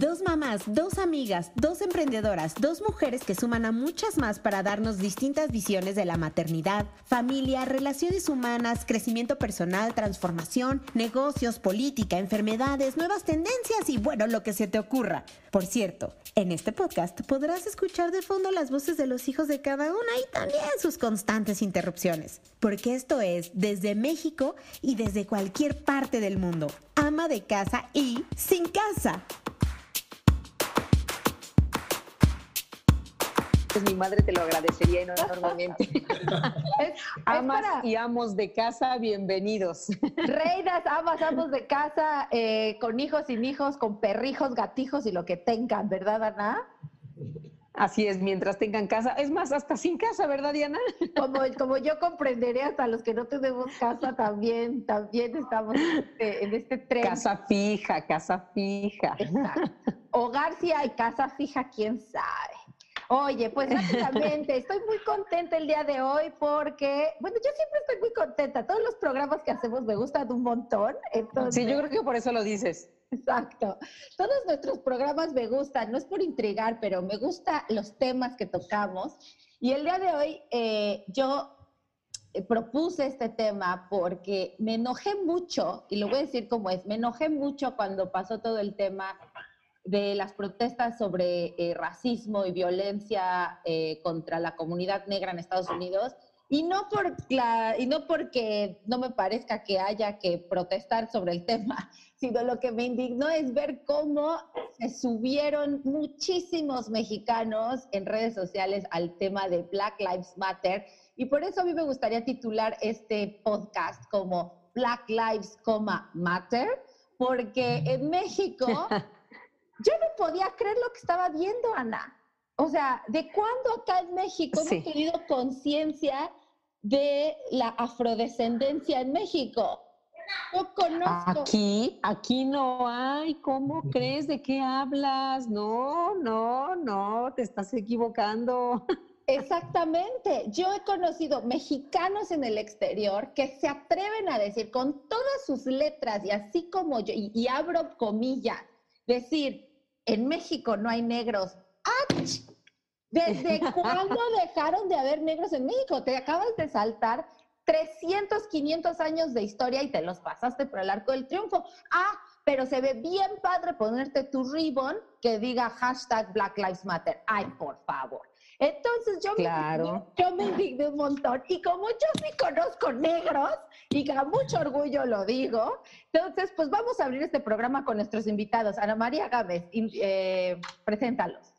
Dos mamás, dos amigas, dos emprendedoras, dos mujeres que suman a muchas más para darnos distintas visiones de la maternidad, familia, relaciones humanas, crecimiento personal, transformación, negocios, política, enfermedades, nuevas tendencias y bueno, lo que se te ocurra. Por cierto, en este podcast podrás escuchar de fondo las voces de los hijos de cada una y también sus constantes interrupciones, porque esto es desde México y desde cualquier parte del mundo. Ama de casa y sin casa. Pues mi madre te lo agradecería enormemente. Amas y amos de casa, bienvenidos. Reinas, amas, amos de casa, eh, con hijos, sin hijos, con perrijos, gatijos y lo que tengan, ¿verdad, Ana? Así es, mientras tengan casa. Es más, hasta sin casa, ¿verdad, Diana? Como, como yo comprenderé, hasta los que no tenemos casa también, también estamos en este, tren. Casa fija, casa fija. Hogar si hay, casa fija, quién sabe. Oye, pues básicamente estoy muy contenta el día de hoy porque, bueno, yo siempre estoy muy contenta. Todos los programas que hacemos me gustan un montón. Entonces... Sí, yo creo que por eso lo dices. Exacto. Todos nuestros programas me gustan, no es por intrigar, pero me gustan los temas que tocamos. Y el día de hoy eh, yo eh, propuse este tema porque me enojé mucho, y lo voy a decir como es, me enojé mucho cuando pasó todo el tema de las protestas sobre eh, racismo y violencia eh, contra la comunidad negra en Estados Unidos. Y no, por y no porque no me parezca que haya que protestar sobre el tema, sino lo que me indignó es ver cómo se subieron muchísimos mexicanos en redes sociales al tema de Black Lives Matter. Y por eso a mí me gustaría titular este podcast como Black Lives, Matter, porque en México yo no podía creer lo que estaba viendo, Ana. O sea, ¿de cuándo acá en México hemos tenido conciencia de la afrodescendencia en México? Yo conozco. Aquí, aquí no hay. ¿Cómo crees? ¿De qué hablas? No, no, no, te estás equivocando. Exactamente. Yo he conocido mexicanos en el exterior que se atreven a decir con todas sus letras y así como yo, y abro comillas, decir, en México no hay negros. ¡Ach! ¿Desde cuándo dejaron de haber negros en México? Te acabas de saltar 300, 500 años de historia y te los pasaste por el arco del triunfo. Ah, pero se ve bien padre ponerte tu ribbon que diga hashtag Black Lives Matter. Ay, por favor. Entonces yo, me, yo me indigné un montón y como yo sí conozco negros y con mucho orgullo lo digo, entonces pues vamos a abrir este programa con nuestros invitados. Ana María Gámez, eh, preséntalos.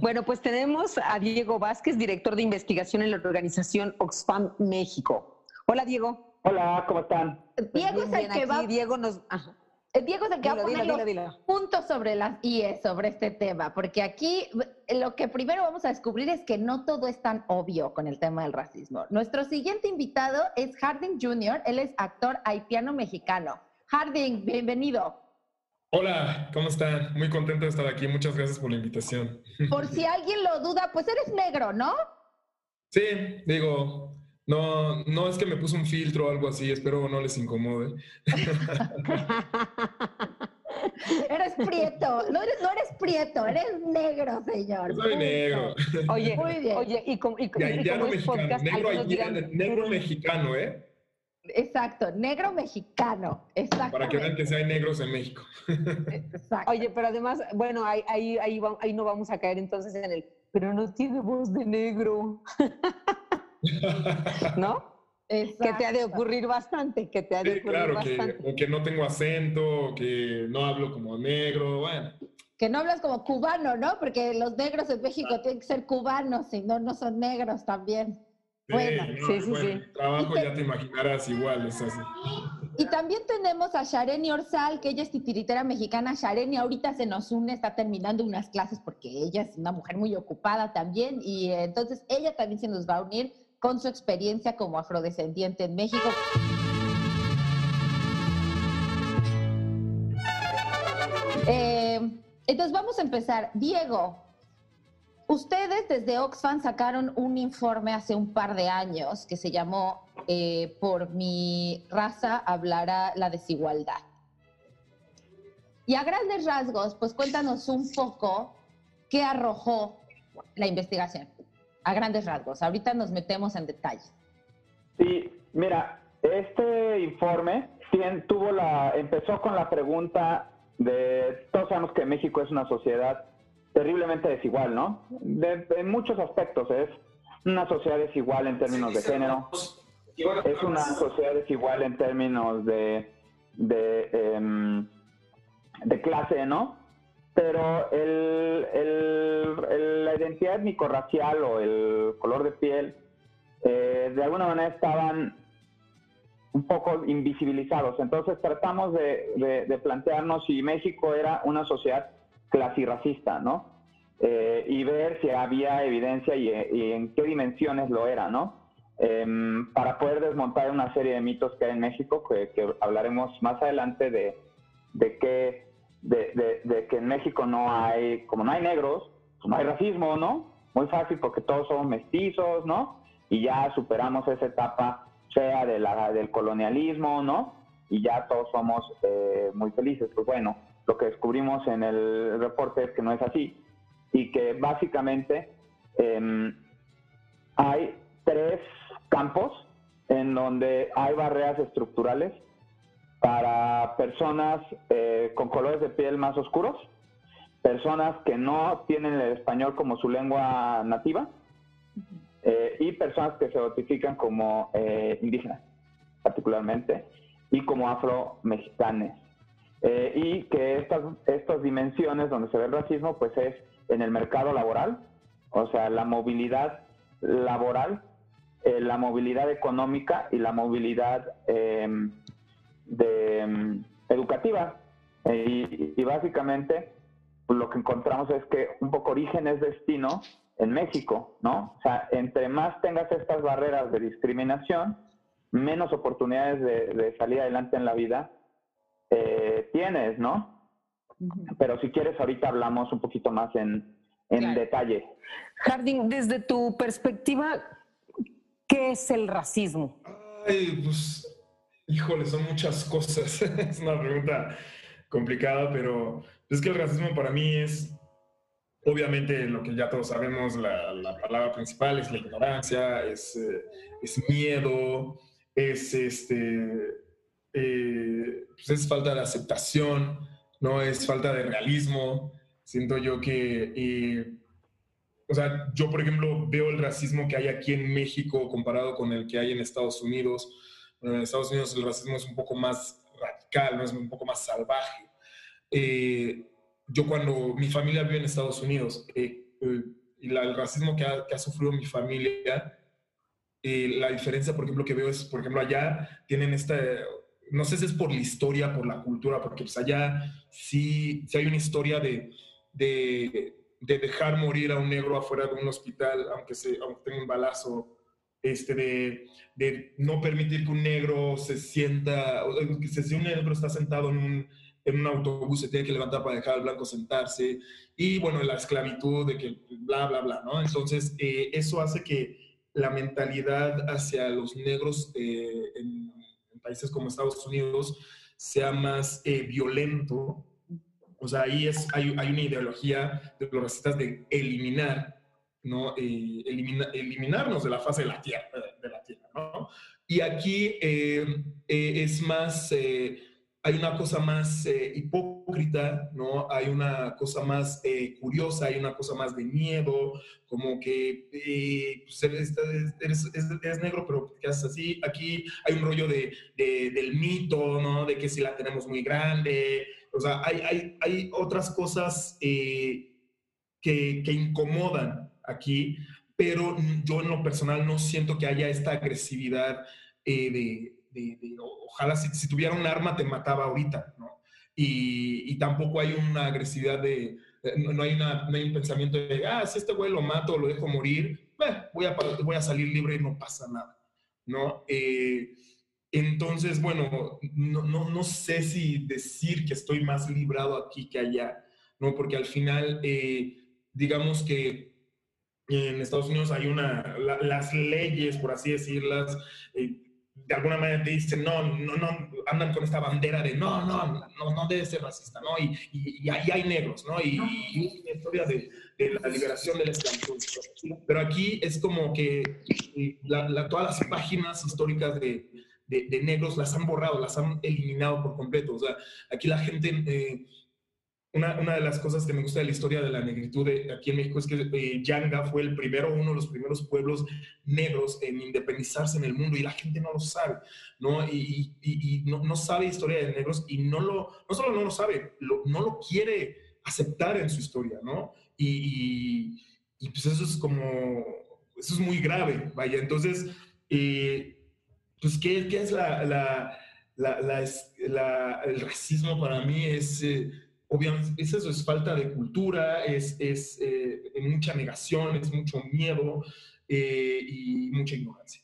Bueno, pues tenemos a Diego Vázquez, director de investigación en la organización Oxfam México. Hola, Diego. Hola, ¿cómo están? Diego es el que va. Diego nos. Diego es el que va a poner los puntos sobre las IE sobre este tema, porque aquí eh, lo que primero vamos a descubrir es que no todo es tan obvio con el tema del racismo. Nuestro siguiente invitado es Harding Jr., él es actor haitiano mexicano. Harding, bienvenido. Hola, ¿cómo están? Muy contento de estar aquí, muchas gracias por la invitación. Por si alguien lo duda, pues eres negro, ¿no? Sí, digo, no, no es que me puse un filtro o algo así, espero no les incomode. eres prieto, no eres, no eres prieto, eres negro, señor. Soy negro. Oye, Muy bien. oye, y como, y, mexicano, negro, negro mexicano, ¿eh? Exacto, negro mexicano. Exacto. Para que vean que sí hay negros en México. Exacto. Oye, pero además, bueno, ahí, ahí, ahí, ahí no vamos a caer entonces en el, pero no tiene voz de negro. ¿No? Que te ha de ocurrir bastante, que te ha de ocurrir claro, bastante. Que, que no tengo acento, que no hablo como negro, bueno. Que no hablas como cubano, ¿no? Porque los negros en México tienen que ser cubanos, si no, no son negros también. bueno, sí, sí, sí. Trabajo ya te imaginarás igual, es así. Y también tenemos a Shareni Orsal, que ella es titiritera mexicana. Shareni ahorita se nos une, está terminando unas clases porque ella es una mujer muy ocupada también y entonces ella también se nos va a unir con su experiencia como afrodescendiente en México. Eh, entonces vamos a empezar. Diego, ustedes desde Oxfam sacaron un informe hace un par de años que se llamó eh, Por mi raza hablará la desigualdad. Y a grandes rasgos, pues cuéntanos un poco qué arrojó la investigación, a grandes rasgos. Ahorita nos metemos en detalles. Sí, mira, este informe tuvo la, empezó con la pregunta de, todos sabemos que México es una sociedad terriblemente desigual, ¿no? en muchos aspectos es una sociedad desigual en términos de género, es una sociedad desigual en términos de, de, em, de clase, ¿no? Pero el, el, la identidad étnico-racial o el color de piel, eh, de alguna manera estaban un poco invisibilizados. Entonces tratamos de, de, plantearnos si México era una sociedad clasirracista, ¿no? Eh, y ver si había evidencia y, en qué dimensiones lo era, ¿no? Em, para poder desmontar una serie de mitos que hay en México, que, que hablaremos más adelante de, de que, de, de, que en México no hay, como no hay negros, pues no hay racismo, ¿no? Muy fácil porque todos somos mestizos, ¿no? Y ya superamos esa etapa sea de la, del colonialismo, ¿no? Y ya todos somos eh, muy felices. Pues bueno, lo que descubrimos en el reporte es que no es así y que básicamente em, hay tres campos en donde hay barreras estructurales para personas eh, con colores de piel más oscuros, personas que no tienen el español como su lengua nativa, eh, y personas que se notifican como eh, indígenas, particularmente, y como afro-mexicanes. Eh, y que estas, estas dimensiones donde se ve el racismo, pues es en el mercado laboral, o sea, la movilidad laboral, la movilidad económica y la movilidad em, de, em, educativa. Y, y, básicamente lo que encontramos es que un poco origen es destino en México, ¿no? O sea, entre más tengas estas barreras de discriminación, menos oportunidades de, salir adelante en la vida eh, tienes, ¿no? Pero si quieres, ahorita hablamos un poquito más en, detalle. Jardín, desde tu perspectiva, ¿qué es el racismo? Ay, pues, híjole, son muchas cosas. es una pregunta complicada, pero es que el racismo para mí es Obviamente, lo que ya todos sabemos, la, palabra principal es la ignorancia, es, eh, es miedo, es, este, eh, pues es falta de aceptación, no es falta de realismo. Siento yo que, o sea, yo por ejemplo veo el racismo que hay aquí en México comparado con el que hay en Estados Unidos. En Estados Unidos el racismo es un poco más radical, ¿no? es un poco más salvaje. Eh, yo cuando mi familia vive en Estados Unidos eh, eh, y el racismo que ha, sufrido mi familia, eh, la diferencia, por ejemplo, que veo es, por ejemplo, allá tienen esta, no sé si es por la historia, por la cultura, porque pues allá sí, sí hay una historia de, de, de, dejar morir a un negro afuera de un hospital, aunque, se, aunque tenga un balazo, este, de, de no permitir que un negro se sienta, que si un negro está sentado en un en un autobús se tiene que levantar para dejar al blanco sentarse, y bueno, la esclavitud de que bla, bla, bla, ¿no? Entonces, eh, eso hace que la mentalidad hacia los negros eh, en, países como Estados Unidos sea más eh, violento. O sea, ahí es, hay, hay, una ideología de los racistas de eliminar, ¿no? eliminarnos de la fase de la tierra, de la tierra ¿no? Y aquí es más hay una cosa más eh, hipócrita, ¿no? Hay una cosa más eh, curiosa, hay una cosa más de miedo, como que eh, pues, eres, negro, pero ¿qué así? Aquí hay un rollo de, del mito, ¿no? De que si la tenemos muy grande, o sea, hay, hay, hay otras cosas que, que incomodan aquí, pero yo en lo personal no siento que haya esta agresividad de ojalá si, tuviera un arma te mataba ahorita, ¿no? Y, tampoco hay una agresividad de, no, hay una, no hay un pensamiento de, ah, si este güey lo mato, lo dejo morir, voy, a, voy a salir libre y no pasa nada, ¿no? Eh, entonces, bueno, no, no, no, sé si decir que estoy más librado aquí que allá, ¿no? Porque al final, eh, digamos que en Estados Unidos hay una, las leyes, por así decirlas, eh, de alguna manera te dicen, no, no, no, andan con esta bandera de no, no, no, no debe ser racista, ¿no? Y, y, ahí hay negros, ¿no? Y, y historia de, de, la liberación del esclavitud. Pero aquí es como que la, todas las páginas históricas de, de, negros las han borrado, las han eliminado por completo. O sea, aquí la gente... Eh, una, una, de las cosas que me gusta de la historia de la negritud de, aquí en México es que eh, Yanga fue el primero, uno de los primeros pueblos negros en independizarse en el mundo y la gente no lo sabe, ¿no? Y, y, no, no, sabe historia de negros y no, lo, no solo no lo sabe, no lo quiere aceptar en su historia, ¿no? Y, pues eso es como, eso es muy grave, vaya. Entonces, eh, pues, ¿qué, ¿qué, es la, la, la, el racismo para mí? Es... Eh, obviamente eso, es falta de cultura, es, es eh, mucha negación, es mucho miedo eh, y mucha ignorancia.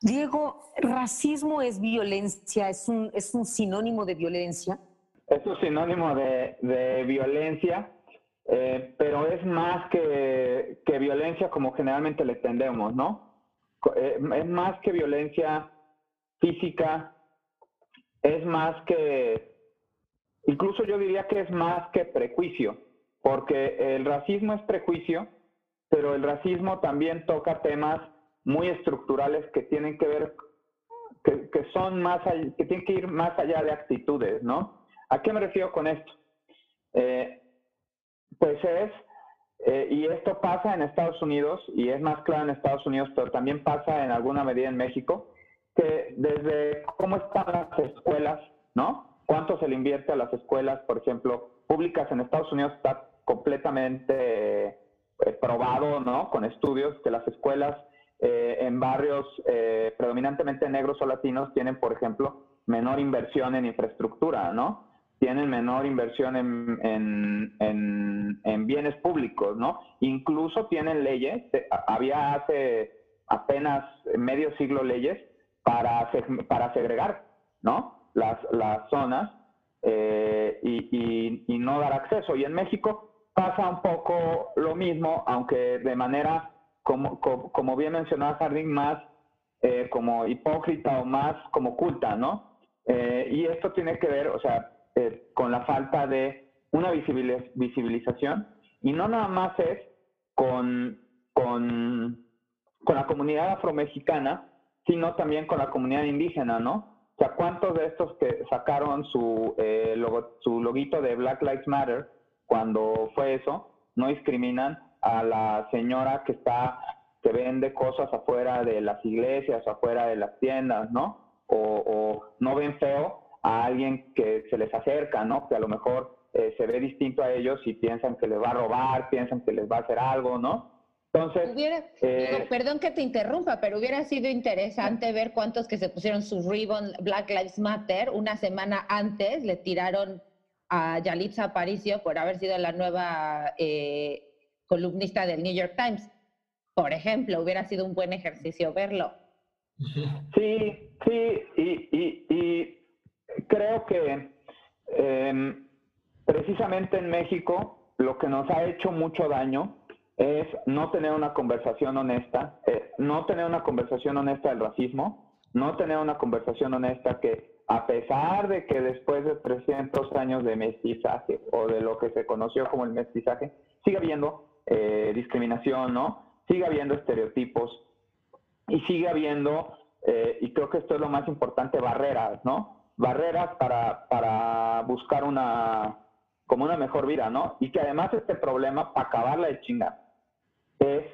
Diego, ¿racismo es violencia? ¿Es un, es un sinónimo de violencia? Es un sinónimo de, de violencia, eh, pero es más que, que, violencia como generalmente le entendemos, ¿no? es más que violencia física, es más que Incluso yo diría que es más que prejuicio, porque el racismo es prejuicio, pero el racismo también toca temas muy estructurales que tienen que ver, que, son más, que tienen que ir más allá de actitudes, ¿no? ¿A qué me refiero con esto? Eh, pues es, eh, y esto pasa en Estados Unidos, y es más claro en Estados Unidos, pero también pasa en alguna medida en México, que desde cómo están las escuelas, ¿no? Cuánto se le invierte a las escuelas, por ejemplo, públicas en Estados Unidos está completamente eh, probado, ¿no? Con estudios que las escuelas eh, en barrios eh, predominantemente negros o latinos tienen, por ejemplo, menor inversión en infraestructura, ¿no? Tienen menor inversión en, en, en, bienes públicos, ¿no? Incluso tienen leyes, había hace apenas medio siglo leyes para, para segregar, ¿no? Las, las zonas eh, y, y, no dar acceso. Y en México pasa un poco lo mismo, aunque de manera, como, como, bien mencionaba Jardín, más eh, como hipócrita o más como oculta, ¿no? Eh, y esto tiene que ver, o sea, con la falta de una visibilización y no nada más es con, con, con la comunidad afromexicana, sino también con la comunidad indígena, ¿no? O sea, ¿cuántos de estos que sacaron su, eh, logo, su loguito de Black Lives Matter cuando fue eso, no discriminan a la señora que está, que vende cosas afuera de las iglesias, afuera de las tiendas, ¿no? O, no ven feo a alguien que se les acerca, ¿no? Que a lo mejor eh, se ve distinto a ellos y piensan que les va a robar, piensan que les va a hacer algo, ¿no? Entonces, eh, perdón que te interrumpa, pero hubiera sido interesante ver cuántos que se pusieron su ribbon Black Lives Matter una semana antes le tiraron a Yalitza Aparicio por haber sido la nueva eh, columnista del New York Times. Por ejemplo, hubiera sido un buen ejercicio verlo. Sí, sí, y, creo que em, precisamente en México lo que nos ha hecho mucho daño es no tener una conversación honesta, eh, no tener una conversación honesta del racismo, no tener una conversación honesta que a pesar de que después de 300 años de mestizaje o de lo que se conoció como el mestizaje, sigue habiendo eh, discriminación, ¿no? Sigue habiendo estereotipos y sigue habiendo, eh, y creo que esto es lo más importante, barreras, ¿no? Barreras para, para buscar una, como una mejor vida, ¿no? Y que además este problema, para acabarla de chingar, es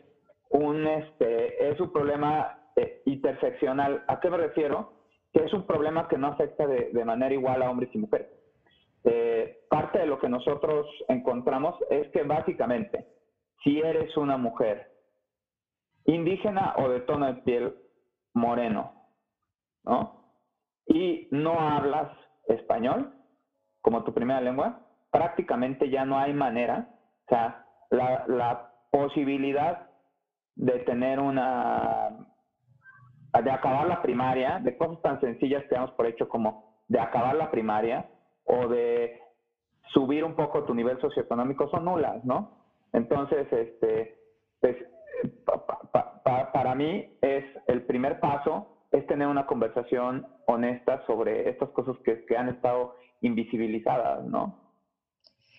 un, este, es un problema eh, interseccional. ¿A qué me refiero? Que es un problema que no afecta de, manera igual a hombres y mujeres. Eh, parte de lo que nosotros encontramos es que básicamente, si eres una mujer indígena o de tono de piel moreno, ¿no? Y no hablas español como tu primera lengua, prácticamente ya no hay manera, o sea, la, la posibilidad de tener una, de acabar la primaria, de cosas tan sencillas que damos por hecho como de acabar la primaria o de subir un poco tu nivel socioeconómico son nulas, ¿no? Entonces, este, pues, para mí es el primer paso es tener una conversación honesta sobre estas cosas que han estado invisibilizadas, ¿no?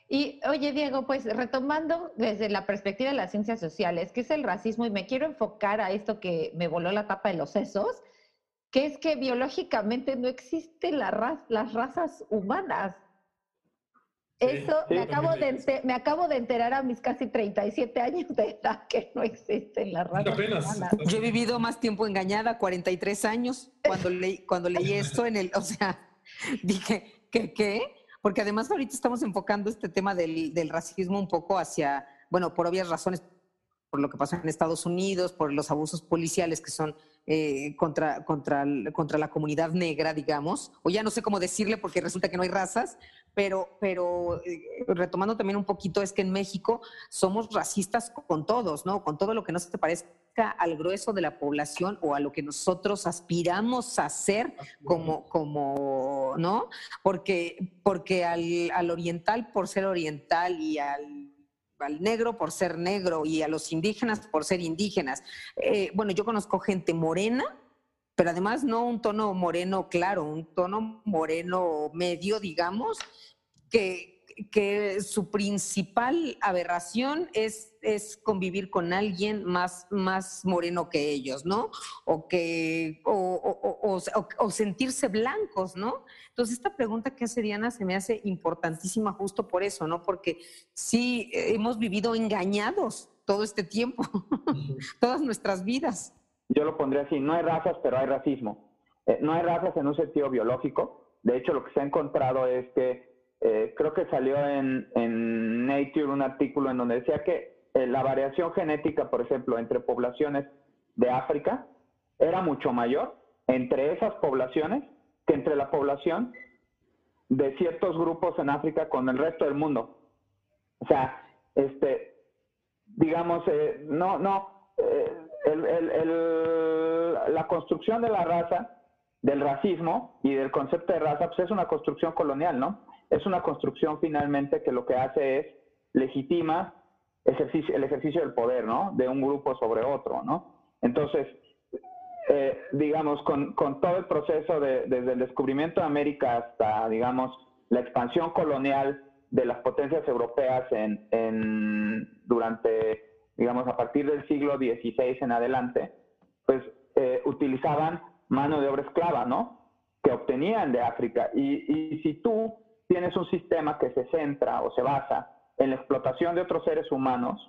Y oye, Diego, pues retomando desde la perspectiva de las ciencias sociales, ¿qué es el racismo? Y me quiero enfocar a esto que me voló la tapa de los sesos, que es que biológicamente no existen las razas humanas. Eso me, acabo de, me acabo de enterar a mis casi 37 años de edad que no existen las razas humanas. Yo he vivido más tiempo engañada, 43 años, cuando leí, cuando leí esto en el, o sea, dije, ¿qué qué? Porque además ahorita estamos enfocando este tema del, del racismo un poco hacia, bueno, por obvias razones, por lo que pasa en Estados Unidos, por los abusos policiales que son eh, contra, contra, contra la comunidad negra, digamos, o ya no sé cómo decirle porque resulta que no hay razas, pero, pero eh, retomando también un poquito, es que en México somos racistas con todos, ¿no? Con todo lo que no se parezca al grueso de la población o a lo que nosotros aspiramos a ser como, como ¿no? Porque, porque al, al oriental por ser oriental y al al negro por ser negro y a los indígenas por ser indígenas. Eh, bueno, yo conozco gente morena pero además no un tono moreno claro, un tono moreno medio, digamos, que, que su principal aberración es, es convivir con alguien más, más moreno que ellos, ¿no? O, que, o, o, o, sentirse blancos, ¿no? Entonces, esta pregunta que hace Diana se me hace importantísima justo por eso, ¿no? Porque sí hemos vivido engañados todo este tiempo, todas nuestras vidas yo lo pondría así, no hay razas, pero hay racismo. Eh, no hay razas en un sentido biológico. De hecho, lo que se ha encontrado es que eh, creo que salió en, en, Nature un artículo en donde decía que eh, la variación genética, por ejemplo, entre poblaciones de África era mucho mayor entre esas poblaciones que entre la población de ciertos grupos en África con el resto del mundo. O sea, este, digamos, no, no, la construcción de la raza, del racismo y del concepto de raza, pues es una construcción colonial, ¿no? Es una construcción finalmente que lo que hace es legitima el ejercicio del poder, ¿no? De un grupo sobre otro, ¿no? Entonces, eh, digamos, con, todo el proceso de, desde el descubrimiento de América hasta, digamos, la expansión colonial de las potencias europeas en durante digamos, a partir del siglo XVI en adelante, pues eh, utilizaban mano de obra esclava, ¿no? Que obtenían de África. Y, si tú tienes un sistema que se centra o se basa en la explotación de otros seres humanos,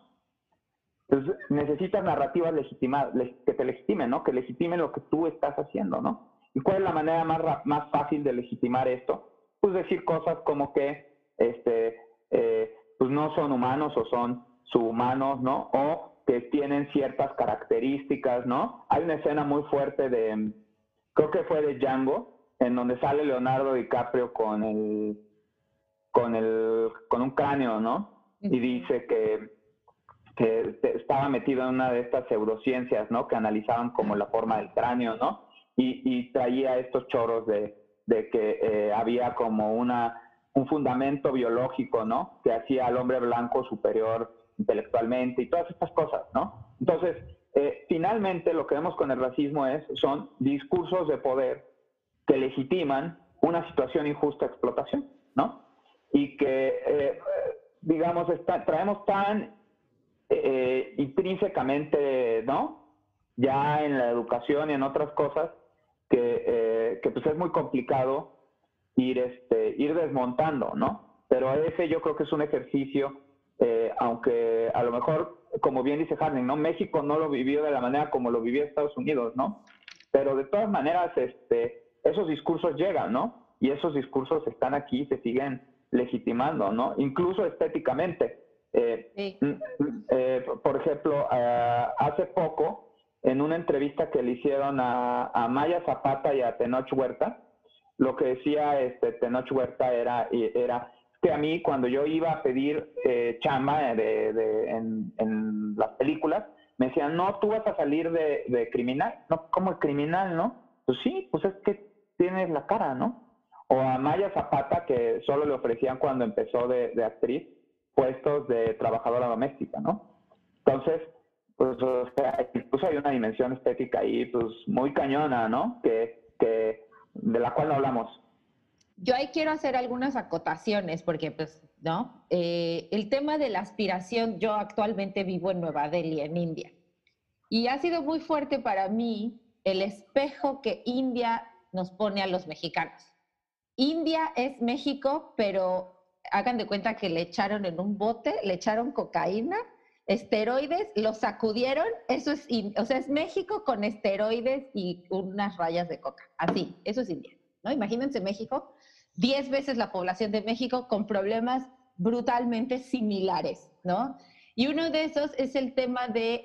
pues necesitas narrativas legitimadas, que te legitimen, ¿no? Que legitimen lo que tú estás haciendo, ¿no? ¿Y cuál es la manera más, más fácil de legitimar esto? Pues decir cosas como que, este, eh, pues no son humanos o son subhumanos, ¿no? O que tienen ciertas características, ¿no? Hay una escena muy fuerte de, creo que fue de Django, en donde sale Leonardo DiCaprio con el, con el, con un cráneo, ¿no? Y dice que, que estaba metido en una de estas pseudociencias, ¿no? Que analizaban como la forma del cráneo, ¿no? Y, y traía estos choros de, de que eh, había como una, un fundamento biológico, ¿no? Que hacía al hombre blanco superior intelectualmente y todas estas cosas, ¿no? Entonces, eh, finalmente lo que vemos con el racismo es, son discursos de poder que legitiman una situación injusta de explotación, ¿no? Y que, eh, digamos, traemos tan eh, intrínsecamente, ¿no? Ya en la educación y en otras cosas, que, que pues es muy complicado ir, este, ir desmontando, ¿no? Pero ese yo creo que es un ejercicio eh, aunque a lo mejor, como bien dice Harning, ¿no? México no lo vivió de la manera como lo vivió Estados Unidos, ¿no? Pero de todas maneras, este, esos discursos llegan, ¿no? Y esos discursos están aquí se siguen legitimando, ¿no? Incluso estéticamente. Eh, eh, por ejemplo, hace poco, en una entrevista que le hicieron a, a, Maya Zapata y a Tenoch Huerta, lo que decía este, Tenoch Huerta era, era que a mí cuando yo iba a pedir eh, chamba de, en, las películas, me decían, no, tú vas a salir de, criminal. No, ¿cómo criminal, no? Pues sí, pues es que tienes la cara, ¿no? O a Maya Zapata, que solo le ofrecían cuando empezó de, actriz puestos de trabajadora doméstica, ¿no? Entonces, pues, incluso hay una dimensión estética ahí, pues, muy cañona, ¿no? Que, que, de la cual no hablamos. Yo ahí quiero hacer algunas acotaciones, porque, pues, ¿no? Eh, el tema de la aspiración, yo actualmente vivo en Nueva Delhi, en India, y ha sido muy fuerte para mí el espejo que India nos pone a los mexicanos. India es México, pero hagan de cuenta que le echaron en un bote, le echaron cocaína, esteroides, lo sacudieron, eso es, o sea, es México con esteroides y unas rayas de coca. Así, eso es India, ¿no? Imagínense México, 10 veces la población de México con problemas brutalmente similares, ¿no? Y uno de esos es el tema del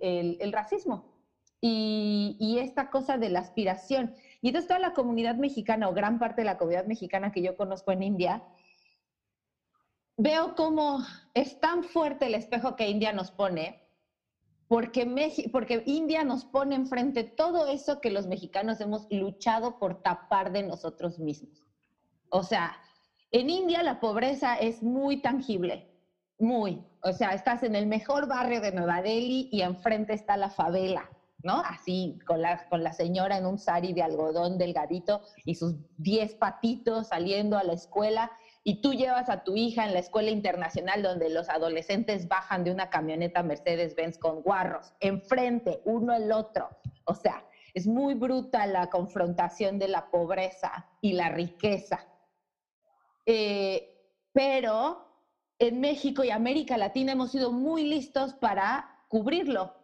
de el, racismo y, y, esta cosa de la aspiración. Y entonces toda la comunidad mexicana o gran parte de la comunidad mexicana que yo conozco en India, veo cómo es tan fuerte el espejo que India nos pone, porque, porque India nos pone enfrente todo eso que los mexicanos hemos luchado por tapar de nosotros mismos. O sea, en India la pobreza es muy tangible, muy. O sea, estás en el mejor barrio de Nueva Delhi y enfrente está la favela, ¿no? Así, con la, con la señora en un sari de algodón delgadito y sus 10 patitos saliendo a la escuela. Y tú llevas a tu hija en la escuela internacional donde los adolescentes bajan de una camioneta Mercedes-Benz con guarros, enfrente, uno el otro. O sea, es muy bruta la confrontación de la pobreza y la riqueza. Eh, pero en México y América Latina hemos sido muy listos para cubrirlo,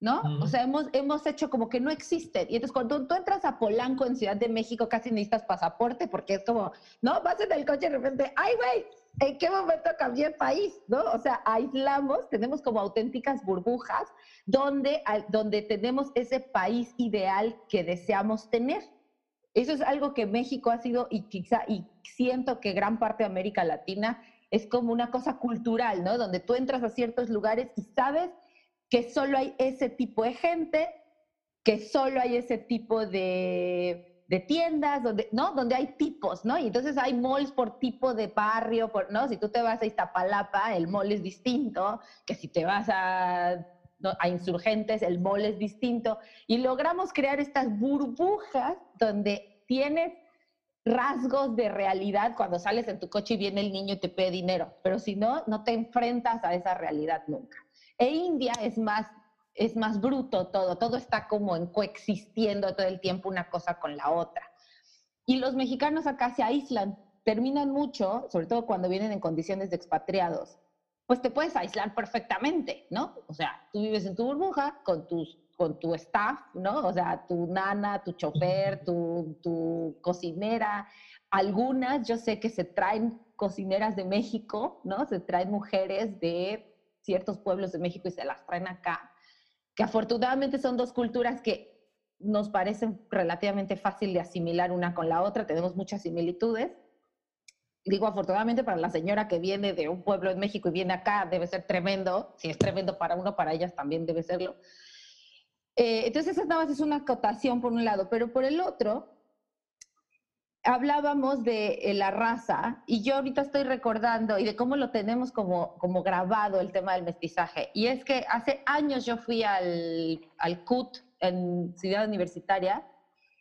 ¿no? O sea, hemos, hemos hecho como que no existe. Y entonces cuando tú entras a Polanco en Ciudad de México casi necesitas pasaporte porque es como, ¿no? Vas en el coche y de repente, ¡ay, güey! ¿En qué momento cambié el país? ¿No? O sea, aislamos, tenemos como auténticas burbujas donde, donde tenemos ese país ideal que deseamos tener. Eso es algo que México ha sido y quizá, y siento que gran parte de América Latina es como una cosa cultural, ¿no? Donde tú entras a ciertos lugares y sabes que solo hay ese tipo de gente, que solo hay ese tipo de, de tiendas, donde, ¿no? Donde hay tipos, ¿no? Y entonces hay malls por tipo de barrio, por, ¿no? Si tú te vas a Iztapalapa, el mall es distinto, que si te vas a, a insurgentes, el mall es distinto. Y logramos crear estas burbujas donde tienes rasgos de realidad cuando sales en tu coche y viene el niño y te pide dinero, pero si no, no te enfrentas a esa realidad nunca. E India es más, es más bruto todo, todo está como en coexistiendo todo el tiempo una cosa con la otra. Y los mexicanos acá se aíslan, terminan mucho, sobre todo cuando vienen en condiciones de expatriados, pues te puedes aislar perfectamente, ¿no? O sea, tú vives en tu burbuja con tus con tu staff, ¿no? O sea, tu nana, tu chofer, tu, tu cocinera. Algunas yo sé que se traen cocineras de México, ¿no? Se traen mujeres de ciertos pueblos de México y se las traen acá, que afortunadamente son dos culturas que nos parecen relativamente fácil de asimilar una con la otra, tenemos muchas similitudes. Digo, afortunadamente para la señora que viene de un pueblo en México y viene acá, debe ser tremendo. Si es tremendo para uno, para ellas también debe serlo. Eh, entonces, esa nada más es una acotación por un lado, pero por el otro, hablábamos de eh, la raza y yo ahorita estoy recordando y de cómo lo tenemos como, como grabado el tema del mestizaje. Y es que hace años yo fui al, al CUT en Ciudad Universitaria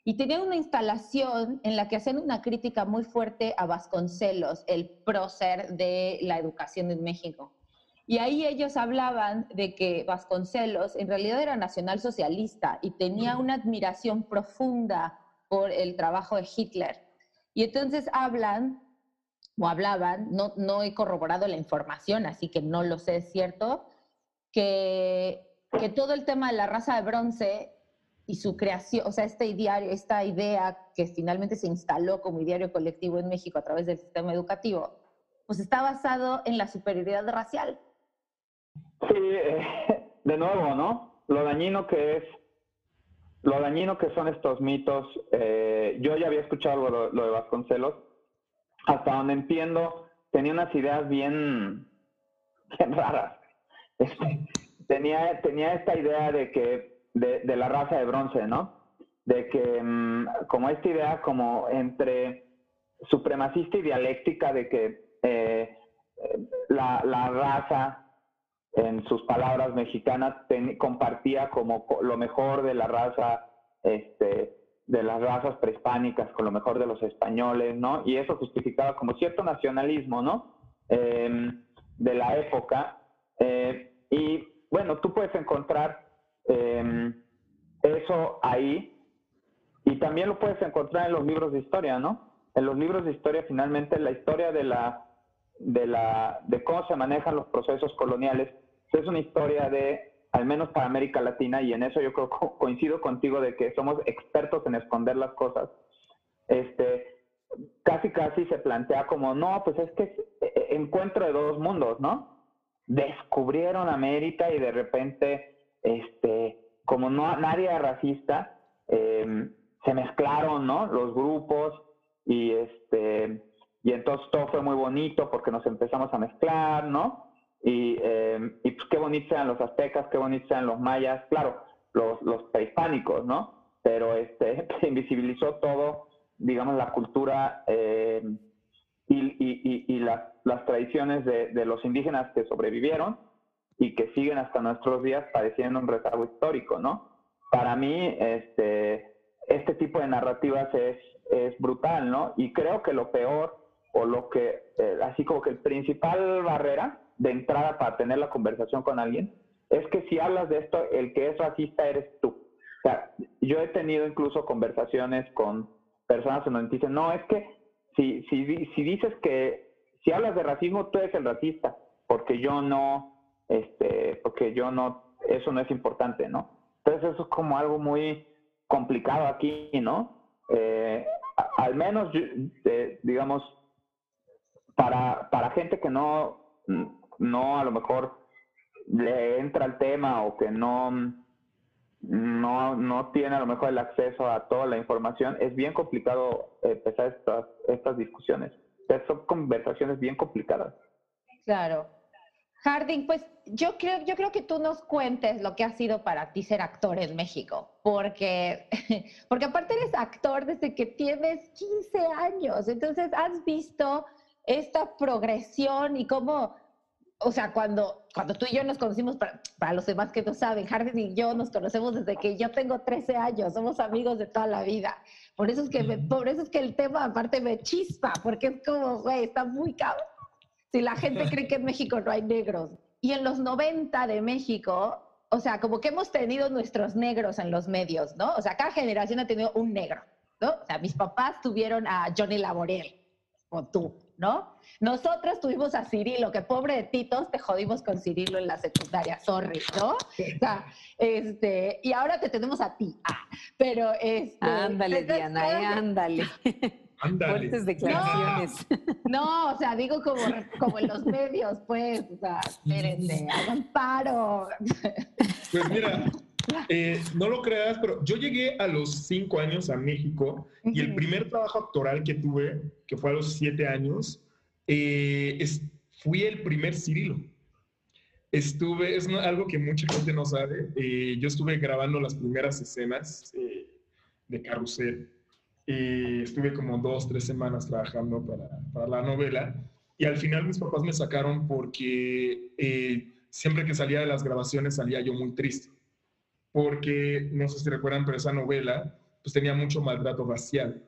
y tenía una instalación en la que hacían una crítica muy fuerte a Vasconcelos, el prócer de la educación en México. Y ahí ellos hablaban de que Vasconcelos en realidad era nacionalsocialista y tenía una admiración profunda por el trabajo de Hitler. Y entonces hablan, o hablaban, no, no he corroborado la información, así que no lo sé, es cierto, que, que todo el tema de la raza de bronce y su creación, o sea, este ideario, esta idea que finalmente se instaló como ideario colectivo en México a través del sistema educativo, pues está basado en la superioridad racial. Sí, eh, de nuevo, ¿no? Lo dañino que es, lo dañino que son estos mitos. Eh, yo ya había escuchado lo, de Vasconcelos, hasta donde entiendo, tenía unas ideas bien, raras. Este, tenía, esta idea de que, de, la raza de bronce, ¿no? De que, mm, como esta idea como entre supremacista y dialéctica de que eh, la, la raza en sus palabras mexicanas, compartía como lo mejor de la raza, este, de las razas prehispánicas con lo mejor de los españoles, ¿no? Y eso justificaba como cierto nacionalismo, ¿no? Em, de la época. Eh, y bueno, tú puedes encontrar em, eso ahí y también lo puedes encontrar en los libros de historia, ¿no? En los libros de historia, finalmente, la historia de la de la de cómo se manejan los procesos coloniales es una historia de al menos para América Latina y en eso yo creo coincido contigo de que somos expertos en esconder las cosas. Este casi casi se plantea como no, pues es que e, e, encuentro de dos mundos, ¿no? Descubrieron América y de repente este como no nadie era racista, em, se mezclaron, ¿no? Los grupos y este y entonces todo fue muy bonito porque nos empezamos a mezclar, ¿no? Y, em, y pues qué bonitos eran los aztecas, qué bonitos eran los mayas, claro, los, los prehispánicos, ¿no? Pero este se invisibilizó todo, digamos, la cultura em, y, y, y, las, las tradiciones de, de los indígenas que sobrevivieron y que siguen hasta nuestros días padeciendo un rezago histórico, ¿no? Para mí, este, este tipo de narrativas es, es brutal, ¿no? Y creo que lo peor, o lo que, eh, así como que el principal barrera de entrada para tener la conversación con alguien, es que si hablas de esto, el que es racista eres tú. O sea, yo he tenido incluso conversaciones con personas en donde dicen, no, es que si, si, si dices que, si hablas de racismo, tú eres el racista, porque yo no, este, porque yo no, eso no es importante, ¿no? Entonces eso es como algo muy complicado aquí, ¿no? Eh, al menos, eh, digamos, para, para gente que no, no a lo mejor le entra el tema o que no, no, no tiene a lo mejor el acceso a toda la información, es bien complicado empezar estas, estas discusiones. Son conversaciones bien complicadas. Claro. Harding, pues yo creo, yo creo que tú nos cuentes lo que ha sido para ti ser actor en México, porque, porque aparte eres actor desde que tienes 15 años, entonces has visto esta progresión y cómo o sea, cuando, cuando tú y yo nos conocimos, para, para los demás que no saben, Harding y yo nos conocemos desde que yo tengo 13 años, somos amigos de toda la vida. Por eso es que, por eso es que el tema aparte me chispa, porque es como, güey, está muy cabrón. Si la gente cree que en México no hay negros. Y en los 90 de México, o sea, como que hemos tenido nuestros negros en los medios, ¿no? O sea, cada generación ha tenido un negro, ¿no? O sea, mis papás tuvieron a Johnny Laboriel, o tú, ¿no? Nosotros tuvimos a Cirilo, que pobre de Titos, te jodimos con Cirilo en la secundaria, sorry, ¿no? O sea, este, y ahora te tenemos a ti. Ah, pero este, Ándale, Diana, eh, ándale. Ándale. Fuertes declaraciones. No, o sea, digo como, como en los medios, pues, o sea, espérense, hagan paro. Pues mira, eh, no lo creas, pero yo llegué a los cinco años a México y el primer trabajo actoral que tuve, que fue a los siete años, eh, es, fui el primer Cirilo. Estuve, es algo que mucha gente no sabe, eh, yo estuve grabando las primeras escenas de Carrusel. estuve como dos, tres semanas trabajando para, para, la novela y al final mis papás me sacaron porque siempre que salía de las grabaciones salía yo muy triste porque, no sé si recuerdan, pero esa novela pues tenía mucho maltrato racial.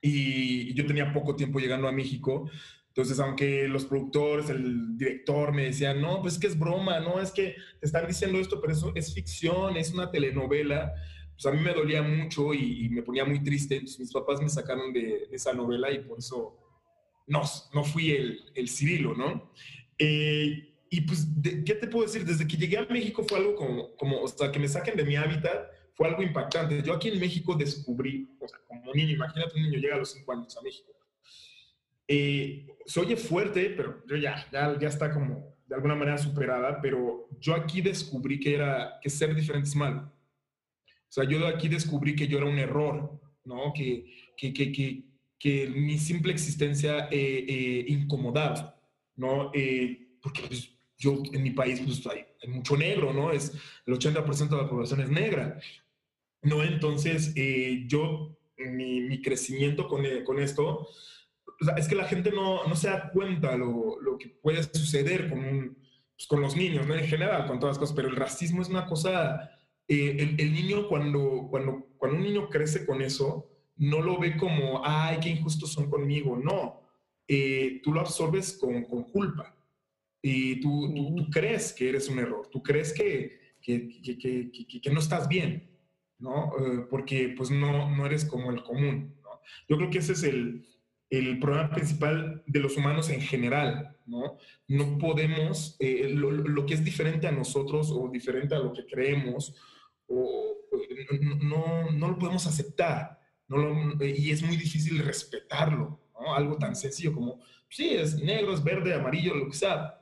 Y yo tenía poco tiempo llegando a México, entonces aunque los productores, el director me decían, no, pues es que es broma, no, es que te están diciendo esto, pero eso es ficción, es una telenovela, pues a mí me dolía mucho y, me ponía muy triste, entonces mis papás me sacaron de, esa novela y por eso no, no fui el, el Cirilo, ¿no? Eh, y pues, ¿qué te puedo decir? Desde que llegué a México fue algo como, como, o sea, que me saquen de mi hábitat, fue algo impactante. Yo aquí en México descubrí, o sea, como niño, imagínate un niño llega a los cinco años a México. Eh, se oye fuerte, pero yo ya, ya, ya está como de alguna manera superada, pero yo aquí descubrí que era, que ser diferente es malo. O sea, yo aquí descubrí que yo era un error, ¿no? Que, que, que, que, que mi simple existencia eh, eh, incomodaba, ¿no? Eh, porque pues, yo en mi país pues hay, mucho negro, ¿no? Es, el 80% de la población es negra, ¿no? Entonces, eh, yo, mi, mi crecimiento con, eh, con esto, es que la gente no, no se da cuenta lo, lo, que puede suceder con un, pues, con los niños, ¿no? En general, con todas las cosas, pero el racismo es una cosa, eh, el, niño cuando, cuando, cuando un niño crece con eso, no lo ve como, ay, qué injustos son conmigo, no, eh, tú lo absorbes con, con culpa y tú, tú, crees que eres un error, tú crees que, que, que, que no estás bien, ¿no? Eh, porque pues no, no eres como el común, ¿no? Yo creo que ese es el, el problema principal de los humanos en general, ¿no? No podemos, eh, lo, que es diferente a nosotros o diferente a lo que creemos, o, no, no, lo podemos aceptar, no y es muy difícil respetarlo, ¿no? Algo tan sencillo como, sí, es negro, es verde, amarillo, lo que sea.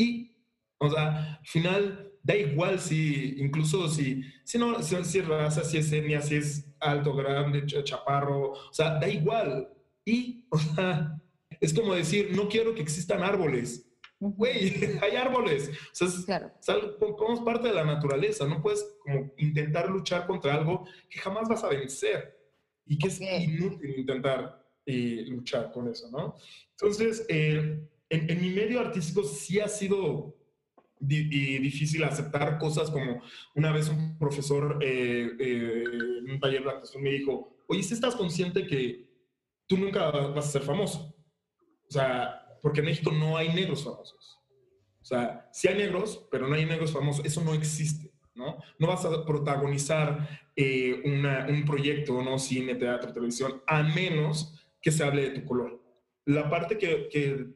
Y, o sea, al final da igual si, incluso si, si, no, si, si es raza, si es etnia, si es alto, grande, chaparro, o sea, da igual y, o sea, es como decir, no quiero que existan árboles. Güey, hay árboles. O sea, somos parte de la naturaleza. No puedes como intentar luchar contra algo que jamás vas a vencer y que es inútil intentar eh, luchar con eso, ¿no? Entonces, eh, en, mi medio artístico sí ha sido difícil aceptar cosas como una vez un profesor eh, en un taller de actuación me dijo, oye, si estás consciente que tú nunca vas a ser famoso. O sea, porque en México no hay negros famosos. O sea, sí hay negros, pero no hay negros famosos. Eso no existe, ¿no? No vas a protagonizar eh, un proyecto, ¿no? Cine, teatro, televisión, a menos que se hable de tu color. La parte que,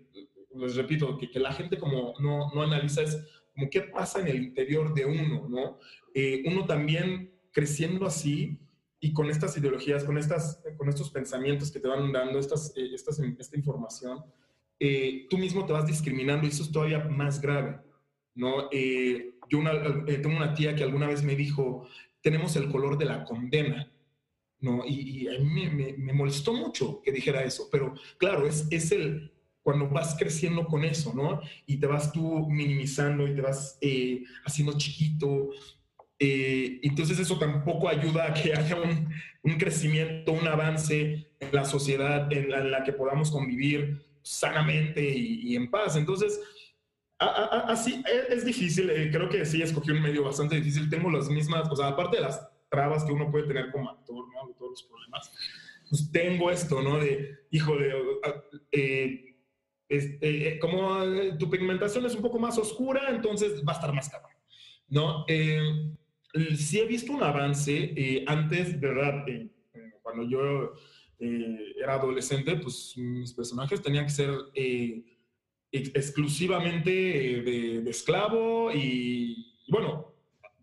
les repito, que, que, la gente como no, no analiza es como qué pasa en el interior de uno, ¿no? Eh, uno también creciendo así, y con estas ideologías, con, estas, con estos pensamientos que te van dando estas, eh, estas, esta información, eh, tú mismo te vas discriminando y eso es todavía más grave. ¿no? Eh, yo tengo una tía que alguna vez me dijo, tenemos el color de la condena. ¿no? Y, a mí me, me, molestó mucho que dijera eso, pero claro, es, es el, cuando vas creciendo con eso, ¿no? Y te vas tú minimizando y te vas haciendo chiquito eh, entonces eso tampoco ayuda a que haya un, un crecimiento, un avance en la sociedad en la, que podamos convivir sanamente y, en paz. Entonces, así e, es, difícil, eh, creo que sí, escogí un medio bastante difícil. Tengo las mismas, o sea, aparte de las trabas que uno puede tener como actor, ¿no? Todos los problemas, pues tengo esto, ¿no? De, hijo de... Eh, este, como tu pigmentación es un poco más oscura, entonces va a estar más cabrón, ¿no? sí he visto un avance. Eh, antes, de verdad, eh, cuando yo eh, era adolescente, pues mis personajes tenían que ser exclusivamente de, esclavo y, bueno,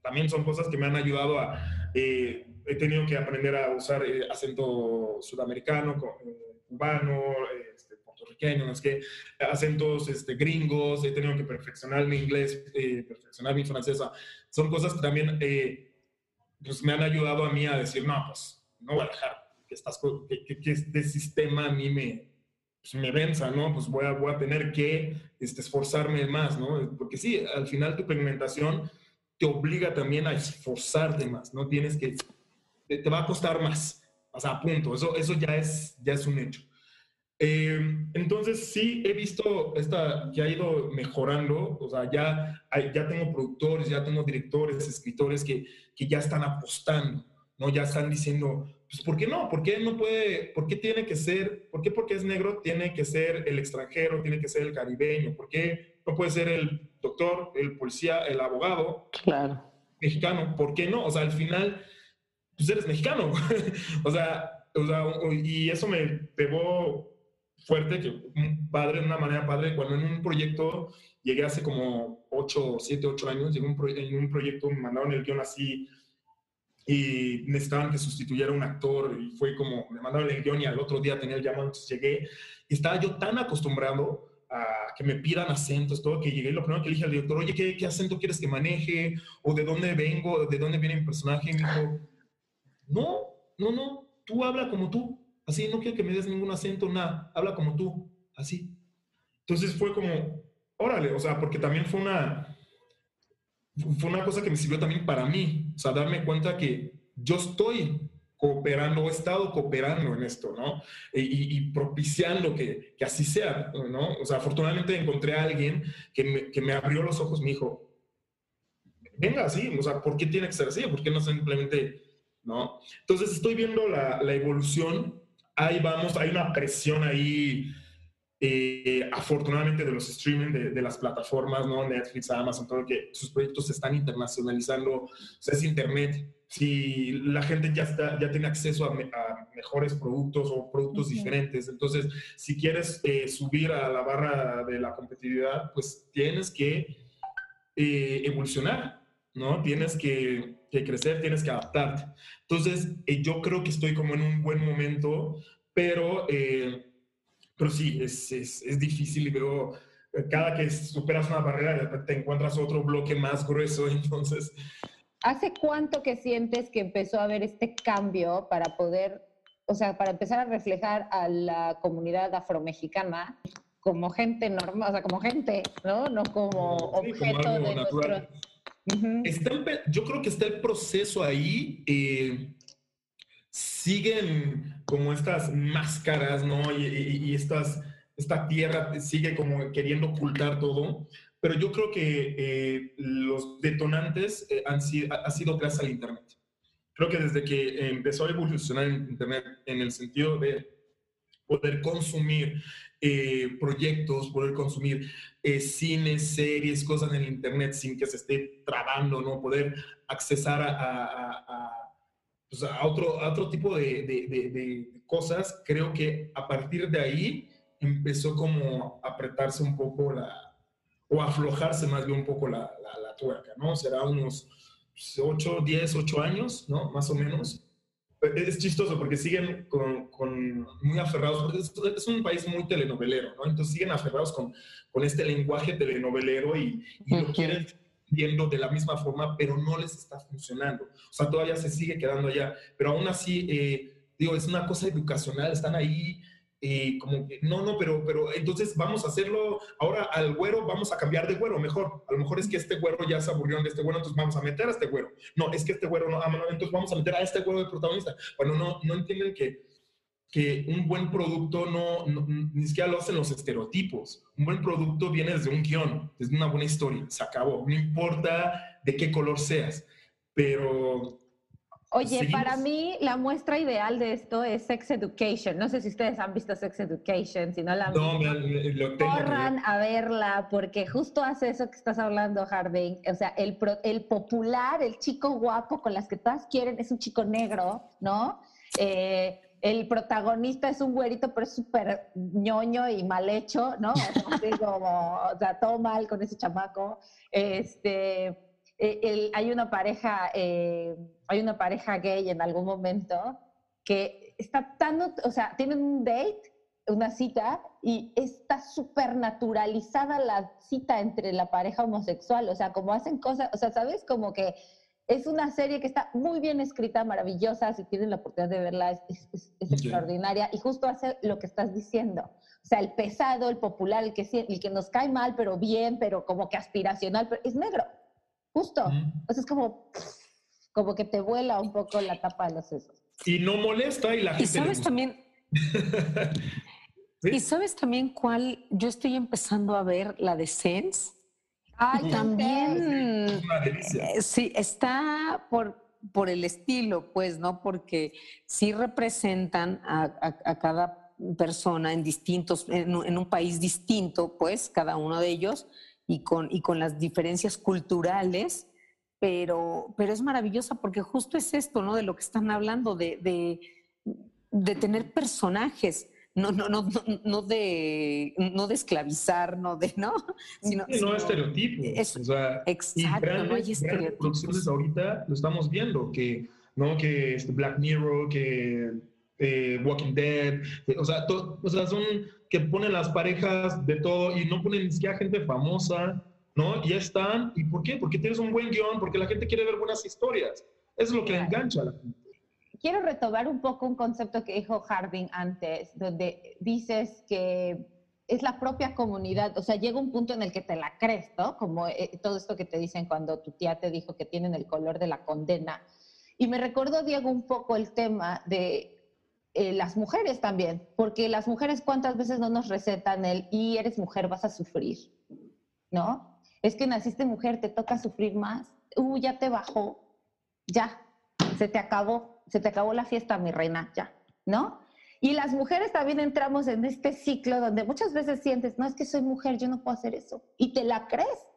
también son cosas que me han ayudado a... he tenido que aprender a usar acento sudamericano, cubano, puertorriqueño, es que acentos este, gringos, he tenido que perfeccionar mi inglés, perfeccionar mi francesa son cosas que también eh, pues me han ayudado a mí a decir, no, pues no voy a dejar que, estas, que, que este sistema a mí me, pues, me venza, ¿no? Pues voy a, voy a tener que este, esforzarme más, ¿no? Porque sí, al final tu pigmentación te obliga también a esforzarte más, ¿no? Tienes que, te, te va a costar más, o sea, punto, eso, eso ya, es, ya es un hecho. Eh, entonces sí he visto esta que ha ido mejorando, o sea, ya, ya tengo productores, ya tengo directores, escritores que, que ya están apostando, ¿no? Ya están diciendo, pues ¿por qué no? ¿Por qué no puede, por qué tiene que ser, por qué porque es negro tiene que ser el extranjero, tiene que ser el caribeño? ¿Por qué no puede ser el doctor, el policía, el abogado? Claro. Mexicano, ¿por qué no? O sea, al final, pues eres mexicano. o, sea, o sea, y eso me pegó fuerte, que padre, de una manera padre, cuando en un proyecto llegué hace como 8, 7, 8 años, llegué un en un proyecto, me mandaron el guion así y necesitaban que sustituyera un actor y fue como, me mandaron el guion y al otro día tenía el llamado, entonces llegué y estaba yo tan acostumbrado a que me pidan acentos, todo, que llegué lo primero que le dije al director, oye, ¿qué, ¿qué, acento quieres que maneje? ¿O de dónde vengo? ¿De dónde viene mi personaje? Y me dijo, no, no, no, tú habla como tú. Así, no quiero que me des ningún acento, nada, habla como tú, así. Entonces fue como, órale, o sea, porque también fue una, fue una cosa que me sirvió también para mí, o sea, darme cuenta que yo estoy cooperando, he estado cooperando en esto, ¿no? Y, propiciando que, que, así sea, ¿no? O sea, afortunadamente encontré a alguien que me, que me abrió los ojos, me dijo, venga así, o sea, ¿por qué tiene que ser así? ¿Por qué no simplemente, no? Entonces estoy viendo la, la evolución, ahí vamos, hay una presión ahí, eh, afortunadamente de los streaming, de, de, las plataformas, ¿no? Netflix, Amazon, todo que sus proyectos se están internacionalizando, o sea, es Internet. Si la gente ya, está, ya tiene acceso a, mejores productos o productos diferentes, entonces, si quieres eh, subir a la barra de la competitividad, pues tienes que eh, evolucionar, ¿no? Tienes que, crecer, tienes que adaptarte. Entonces, eh, yo creo que estoy como en un buen momento, pero, eh, pero sí, es, es, es, difícil y veo, eh, cada que superas una barrera, te encuentras otro bloque más grueso, entonces... ¿Hace cuánto que sientes que empezó a haber este cambio para poder, o sea, para empezar a reflejar a la comunidad afromexicana como gente normal, o sea, como gente, ¿no? No como objeto de nuestro yo creo que está el proceso ahí. Eh, siguen como estas máscaras, ¿no? Y, estas, esta tierra sigue como queriendo ocultar todo. Pero yo creo que eh, los detonantes eh, han sido, ha sido gracias al Internet. Creo que desde que empezó a evolucionar el Internet en el sentido de poder consumir eh, proyectos, poder consumir eh, cines, series, cosas en Internet sin que se esté trabando, ¿no? Poder accesar a, pues, otro, otro tipo de, de, cosas, creo que a partir de ahí empezó como a apretarse un poco la, o aflojarse más bien un poco la, la, la tuerca, ¿no? Será unos 8, 10, 8 años, ¿no? Más o menos es chistoso porque siguen con, con muy aferrados, porque es, un país muy telenovelero, ¿no? Entonces siguen aferrados con, con este lenguaje telenovelero y, y lo quieren viendo de la misma forma, pero no les está funcionando. O sea, todavía se sigue quedando allá, pero aún así, eh, digo, es una cosa educacional, están ahí y como que, no, no, pero, pero entonces vamos a hacerlo, ahora al güero vamos a cambiar de güero, mejor, a lo mejor es que este güero ya se aburrió de este güero, entonces vamos a meter a este güero. No, es que este güero no, ah, no entonces vamos a meter a este güero de protagonista. Bueno, no, no entienden que, que un buen producto no, ni siquiera lo hacen los estereotipos. Un buen producto viene desde un guion, desde una buena historia, se acabó, no importa de qué color seas, pero Oye, para mí la muestra ideal de esto es Sex Education. No sé si ustedes han visto Sex Education, si no la han no, lo tengo. Corran a verla porque justo hace eso que estás hablando, Harding. O sea, el, el popular, el chico guapo con las que todas quieren es un chico negro, ¿no? Eh, el protagonista es un güerito, pero es súper ñoño y mal hecho, ¿no? o sea, todo mal con ese chamaco. Este eh, hay una pareja, eh, hay una pareja gay en algún momento que está tan, o sea, tienen un date, una cita, y está súper naturalizada la cita entre la pareja homosexual, o sea, como hacen cosas, o sea, ¿sabes? Como que es una serie que está muy bien escrita, maravillosa, si tienen la oportunidad de verla, es, extraordinaria, y justo hace lo que estás diciendo. O sea, el pesado, el popular, el que, el que nos cae mal, pero bien, pero como que aspiracional, pero es negro. Justo. Entonces es como, como que te vuela un poco la tapa de los sesos. Y no molesta y la gente. Y sabes también. Y sabes también cuál. Yo estoy empezando a ver la de Sense. Ay, también. Eh, sí, está por, por el estilo, pues, ¿no? Porque sí representan a, cada persona en distintos, en, en, un país distinto, pues, cada uno de ellos, y con, y con las diferencias culturales, pero, pero es maravillosa porque justo es esto, ¿no? De lo que están hablando, de, de, de tener personajes. No, no, no, no, de, no de esclavizar, no de, ¿no? Sino, no estereotipos. o sea, exacto, no hay estereotipos. ahorita lo estamos viendo, que, ¿no? Que este Black Mirror, que eh, Walking Dead, o, sea, o sea, son que ponen las parejas de todo y no ponen ni siquiera gente famosa, ¿no? Ya están. ¿Y por qué? Porque tienes un buen guion, porque la gente quiere ver buenas historias. Eso es lo que engancha a la gente. Quiero retomar un poco un concepto que dijo Harding antes, donde dices que es la propia comunidad, o sea, llega un punto en el que te la crees, ¿no? Como eh, todo esto que te dicen cuando tu tía te dijo que tienen el color de la condena Y me recordó, Diego, un poco el tema de eh, las mujeres también, porque las mujeres cuántas veces no nos recetan el y eres mujer, vas a sufrir, ¿no? Es que naciste mujer, te toca sufrir más, uh, ya te bajó, ya, se te acabó, se te acabó la fiesta, mi reina, ya, ¿no? Y las mujeres también entramos en este ciclo donde muchas veces sientes, no es que soy mujer, yo no puedo hacer eso, y te la crees.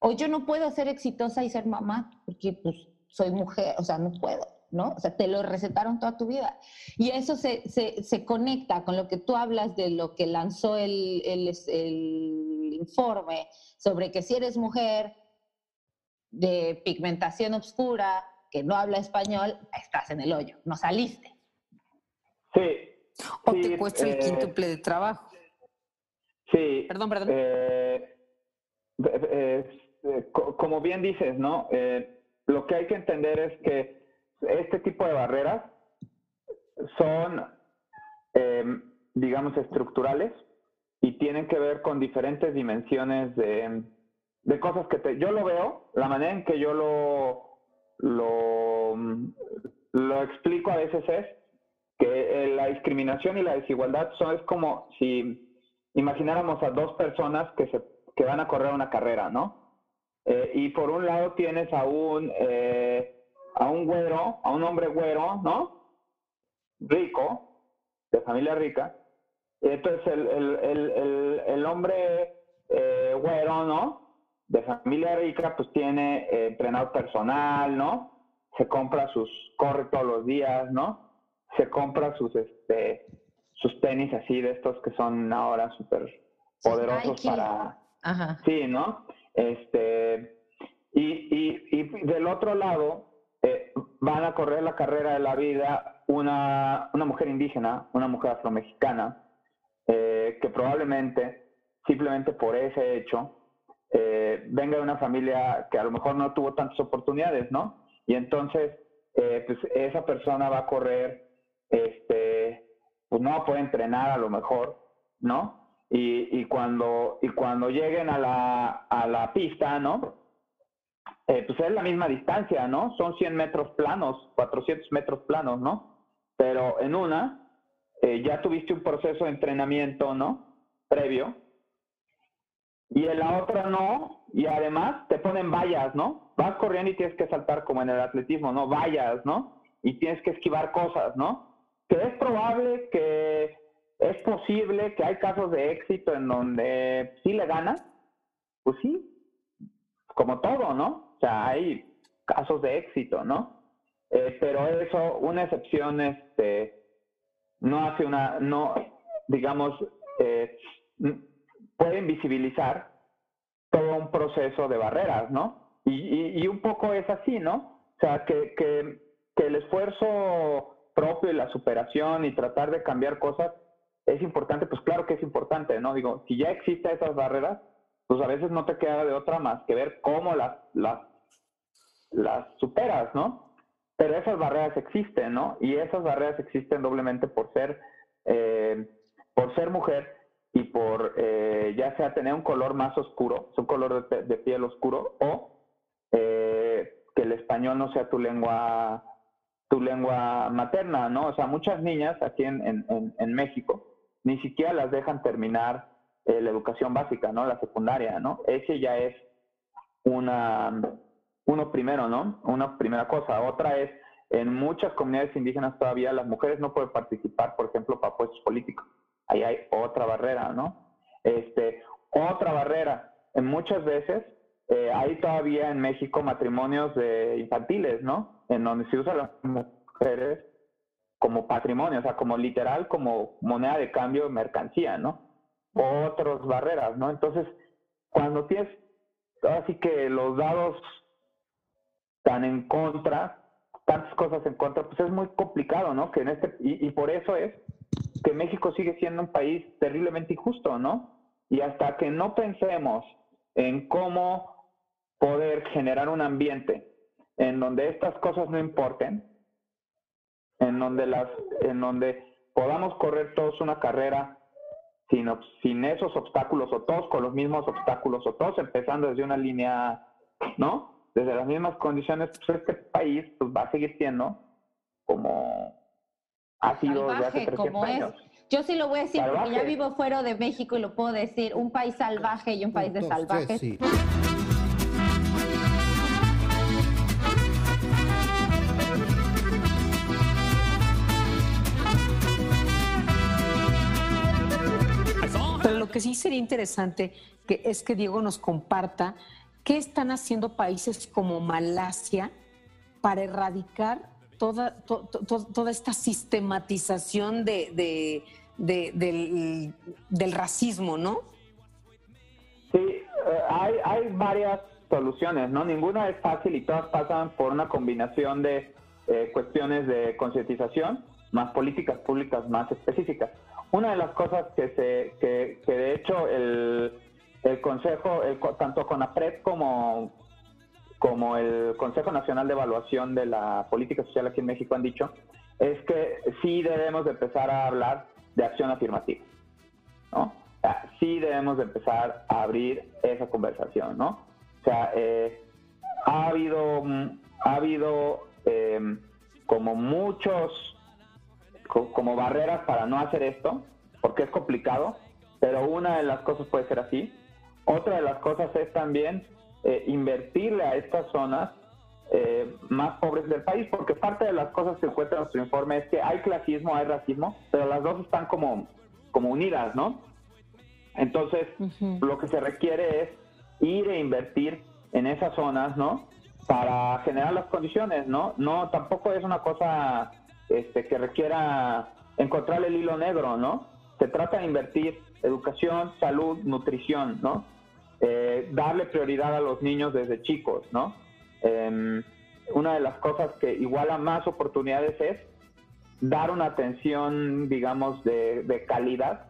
O yo no puedo ser exitosa y ser mamá, porque pues soy mujer, o sea, no puedo. ¿no? O sea, te lo recetaron toda tu vida. Y eso se, conecta con lo que tú hablas de lo que lanzó el, informe sobre que si eres mujer de pigmentación oscura, que no habla español, estás en el hoyo, no saliste. Sí. O te cuesta el eh, quíntuple de trabajo. Sí. Perdón, perdón. Eh, eh, como bien dices, ¿no? lo que hay que entender es que este tipo de barreras son, digamos, estructurales y tienen que ver con diferentes dimensiones de, cosas que te, yo lo veo, la manera en que yo lo, lo, lo explico a veces es que eh, la discriminación y la desigualdad son, es como si imagináramos a dos personas que, se, que van a correr una carrera, ¿no? Eh, y por un lado tienes a un... Eh, a un güero, a un hombre güero, ¿no? Rico, de familia rica. Entonces el, hombre eh, güero, ¿no? De familia rica, pues tiene eh, entrenador personal, ¿no? Se compra sus, corre todos los días, ¿no? Se compra sus, este, sus tenis así de estos que son ahora súper poderosos para... Ajá. Sí, ¿no? Este, y, y, y del otro lado, eh, van a correr la carrera de la vida una, una mujer indígena, una mujer afromexicana, eh, que probablemente, simplemente por ese hecho, eh, venga de una familia que a lo mejor no tuvo tantas oportunidades, ¿no? Y entonces, pues esa persona va a correr, este, pues no poder entrenar a lo mejor, ¿no? Y, y, cuando, y cuando lleguen a la, a la pista, ¿no? Eh, pues es la misma distancia, ¿no? Son 100 metros planos, 400 metros planos, ¿no? Pero en una, eh, ya tuviste un proceso de entrenamiento, ¿no? Previo. Y en la otra no, y además te ponen vallas, ¿no? Vas corriendo y tienes que saltar como en el atletismo, ¿no? Vallas, ¿no? Y tienes que esquivar cosas, ¿no? Que es probable que es posible que hay casos de éxito en donde sí le ganas, pues sí, como todo, ¿no? O sea, hay casos de éxito, ¿no? Eh, pero eso, una excepción, este, no hace una, no, digamos, eh, puede invisibilizar todo un proceso de barreras, ¿no? Y, y, un poco es así, ¿no? O sea, que, que, que el esfuerzo propio y la superación y tratar de cambiar cosas es importante, pues claro que es importante, ¿no? Digo, si ya existen esas barreras, pues a veces no te queda de otra más que ver cómo las, las las superas, ¿no? Pero esas barreras existen, ¿no? Y esas barreras existen doblemente por ser, eh, por ser mujer y por eh, ya sea tener un color más oscuro, un color de, piel oscuro, o eh, que el español no sea tu lengua tu lengua materna, ¿no? O sea, muchas niñas aquí en, en, en México ni siquiera las dejan terminar la educación básica, ¿no? La secundaria, ¿no? Ese ya es una uno primero, ¿no? Una primera cosa. Otra es, en muchas comunidades indígenas todavía las mujeres no pueden participar, por ejemplo, para puestos políticos. Ahí hay otra barrera, ¿no? Este, otra barrera. En muchas veces eh, hay todavía en México matrimonios de infantiles, ¿no? En donde se usan las mujeres como patrimonio, o sea, como literal, como moneda de cambio de mercancía, ¿no? Otras barreras, ¿no? Entonces, cuando tienes, así que los dados tan en contra, tantas cosas en contra, pues es muy complicado, ¿no? Que en este, y, por eso es que México sigue siendo un país terriblemente injusto, ¿no? Y hasta que no pensemos en cómo poder generar un ambiente en donde estas cosas no importen, en donde las, en donde podamos correr todos una carrera sin, sin esos obstáculos o todos con los mismos obstáculos o todos empezando desde una línea, ¿no? Desde las mismas condiciones, pues este país pues, va a seguir siendo como ha sido desde hace 300 años. Yo sí lo voy a decir porque ya vivo fuera de México y lo puedo decir, un país salvaje y un país de salvajes. Pero lo que sí sería interesante que es que Diego nos comparta qué están haciendo países como Malasia para erradicar toda, toda esta sistematización de, del, racismo, ¿no? Sí, eh, hay, varias soluciones, ¿no? Ninguna es fácil y todas pasan por una combinación de eh, cuestiones de concientización más políticas públicas más específicas. Una de las cosas que se que de hecho el, el Consejo, el, tanto CONAPRED como como el Consejo Nacional de Evaluación de la Política Social aquí en México han dicho, es que sí debemos de empezar a hablar de acción afirmativa, ¿no? Sí debemos de empezar a abrir esa conversación, ¿no? O sea, eh, ha habido, ha habido em, como muchos, como barreras para no hacer esto, porque es complicado, pero una de las cosas puede ser así. Otra de las cosas es también eh, invertirle a estas zonas eh, más pobres del país, porque parte de las cosas que encuentra nuestro informe es que hay clasismo, hay racismo, pero las dos están como, como unidas, ¿no? Entonces, lo que se requiere es ir e invertir en esas zonas, ¿no? Para generar las condiciones, ¿no? No, tampoco es una cosa este, que requiera encontrar el hilo negro, ¿no? Se trata de invertir educación, salud, nutrición, ¿no? Eh, darle prioridad a los niños desde chicos, ¿no? Em, una de las cosas que iguala más oportunidades es dar una atención, digamos, de, calidad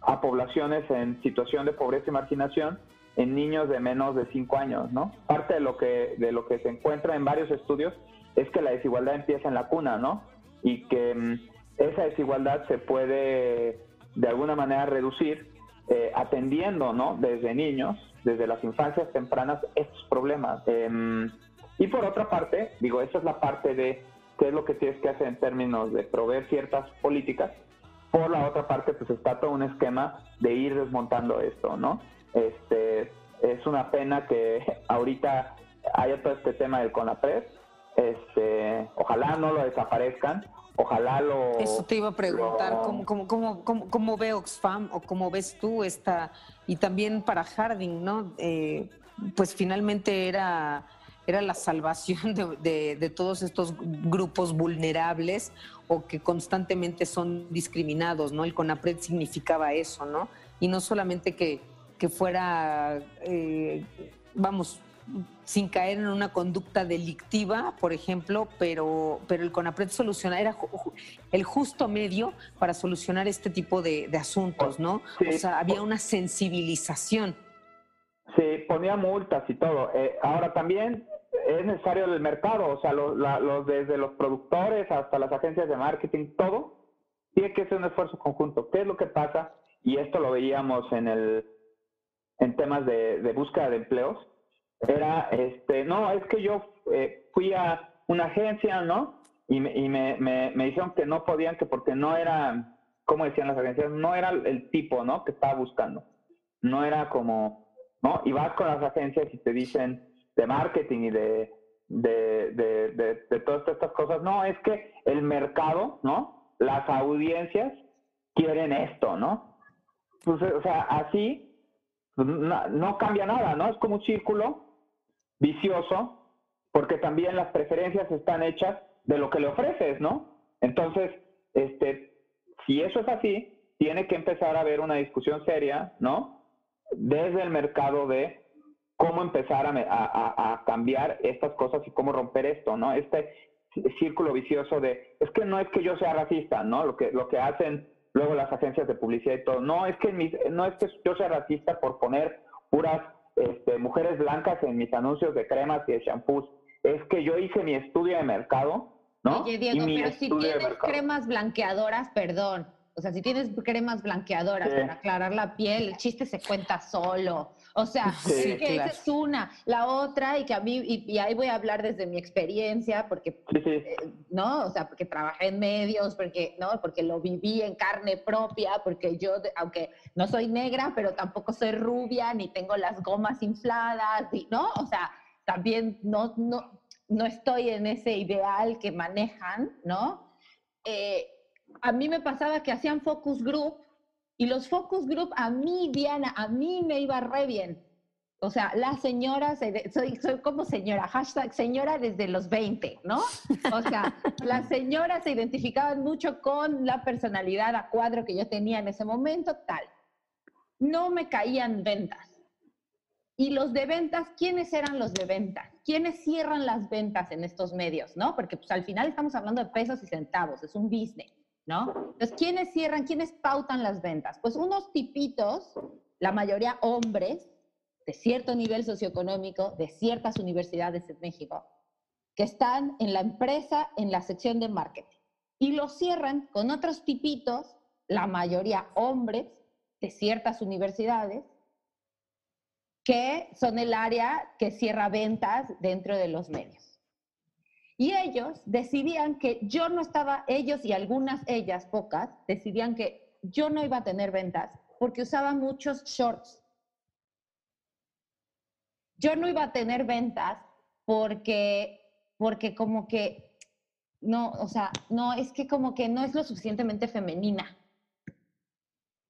a poblaciones en situación de pobreza y marginación en niños de menos de 5 años, ¿no? Parte de lo que de lo que se encuentra en varios estudios es que la desigualdad empieza en la cuna, ¿no? Y que em, esa desigualdad se puede de alguna manera reducir eh, atendiendo, ¿no? Desde niños, desde las infancias tempranas, estos problemas. Em, y por otra parte, digo, esa es la parte de qué es lo que tienes que hacer en términos de proveer ciertas políticas. Por la otra parte, pues está todo un esquema de ir desmontando esto, ¿no? Este, es una pena que ahorita haya todo este tema del CONAPRED. Este, ojalá no lo desaparezcan, ojalá lo... Eso te iba a preguntar, ¿cómo, cómo, cómo, cómo, ve Oxfam o cómo ves tú esta, y también para Harding, ¿no? Eh, pues finalmente era, era la salvación de, de, todos estos grupos vulnerables o que constantemente son discriminados, ¿no? El CONAPRED significaba eso, ¿no? Y no solamente que, que fuera, eh, vamos, sin caer en una conducta delictiva, por ejemplo, pero, pero el CONAPRED soluciona, era el justo medio para solucionar este tipo de, asuntos, ¿no? O sea, había una sensibilización. Sí, ponía multas y todo. Eh, ahora también es necesario el mercado, o sea, los, desde los productores hasta las agencias de marketing, todo tiene que ser un esfuerzo conjunto. ¿Qué es lo que pasa? Y esto lo veíamos en el en temas de, de búsqueda de empleos era, este, no, es que yo eh, fui a una agencia, ¿no? Y, me, y me, me, dijeron que no podían, que porque no era, como decían las agencias, no era el tipo, ¿no? Que estaba buscando. No era como, ¿no? Y vas con las agencias y te dicen de marketing y de, de, de, de, todas estas cosas. No, es que el mercado, ¿no? Las audiencias quieren esto, ¿no? Pues, o sea, así pues, no, no, cambia nada, ¿no? Es como un círculo vicioso, porque también las preferencias están hechas de lo que le ofreces, ¿no? Entonces, este, si eso es así, tiene que empezar a haber una discusión seria, ¿no? Desde el mercado de cómo empezar a, a, cambiar estas cosas y cómo romper esto, ¿no? Este círculo vicioso de, es que no es que yo sea racista, ¿no? Lo que, lo que hacen luego las agencias de publicidad y todo, no es que, no es que yo sea racista por poner puras este, mujeres blancas en mis anuncios de cremas y de shampoos. Es que yo hice mi estudio de mercado, ¿no? Oye, Diego, pero si tienes cremas blanqueadoras, perdón, O sea, si tienes cremas blanqueadoras Sí. para aclarar la piel, el chiste se cuenta solo. O sea, Sí, que claro. esa es una. La otra, y que a mí, y, y ahí voy a hablar desde mi experiencia, porque Sí, eh, ¿no? O sea, porque trabajé en medios, porque, ¿no? Porque lo viví en carne propia, porque yo, aunque no soy negra, pero tampoco soy rubia, ni tengo las gomas infladas, ¿no? O sea, también no, no, no estoy en ese ideal que manejan, ¿no? Eh, a mí me pasaba que hacían focus group y los focus group a mí, Diana, a mí me iba re bien. O sea, la señora, se- soy, soy como señora, hashtag señora desde los 20, ¿no? O sea, las señoras se identificaban mucho con la personalidad a cuadro que yo tenía en ese momento, tal. No me caían ventas. Y los de ventas, ¿quiénes eran los de ventas? ¿Quiénes cierran las ventas en estos medios, no? Porque pues al final estamos hablando de pesos y centavos, es un business, ¿no? Entonces, ¿quiénes cierran, quiénes pautan las ventas? Pues unos tipitos, la mayoría hombres, de cierto nivel socioeconómico, de ciertas universidades en México, que están en la empresa, en la sección de marketing. Y los cierran con otros tipitos, la mayoría hombres, de ciertas universidades, que son el área que cierra ventas dentro de los medios. Y ellos decidían que yo no estaba, ellos y algunas ellas, pocas, decidían que yo no iba a tener ventas porque usaba muchos shorts. Yo no iba a tener ventas porque, porque como que, no, o sea, no, es que como que no es lo suficientemente femenina.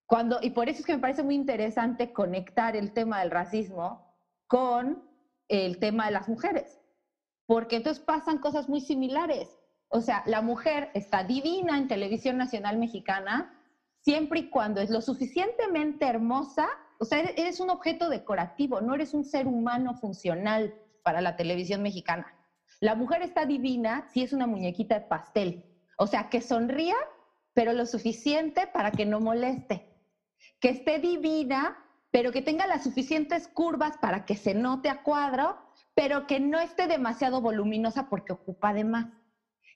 Cuando, y por eso es que me parece muy interesante conectar el tema del racismo con el tema de las mujeres, porque entonces pasan cosas muy similares. O sea, la mujer está divina en televisión nacional mexicana siempre y cuando es lo suficientemente hermosa, o sea, eres- un objeto decorativo, no eres un ser humano funcional para la televisión mexicana. La mujer está divina si es una muñequita de pastel, o sea, que sonría, pero lo suficiente para que no moleste que esté divina, pero que tenga las suficientes curvas para que se note a cuadro, pero que no esté demasiado voluminosa porque ocupa de más.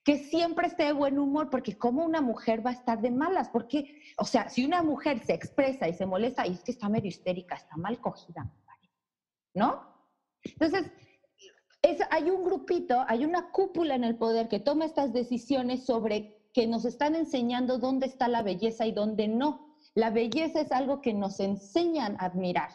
Que siempre esté de buen humor, porque como una mujer va a estar de malas, porque, o sea, si una mujer se expresa y se molesta, y es que está medio histérica, está mal cogida, ¿no? Entonces, es, hay un grupito, hay una cúpula en el poder que toma estas decisiones sobre que nos están enseñando dónde está la belleza y dónde no. La belleza es algo que nos enseñan a admirar.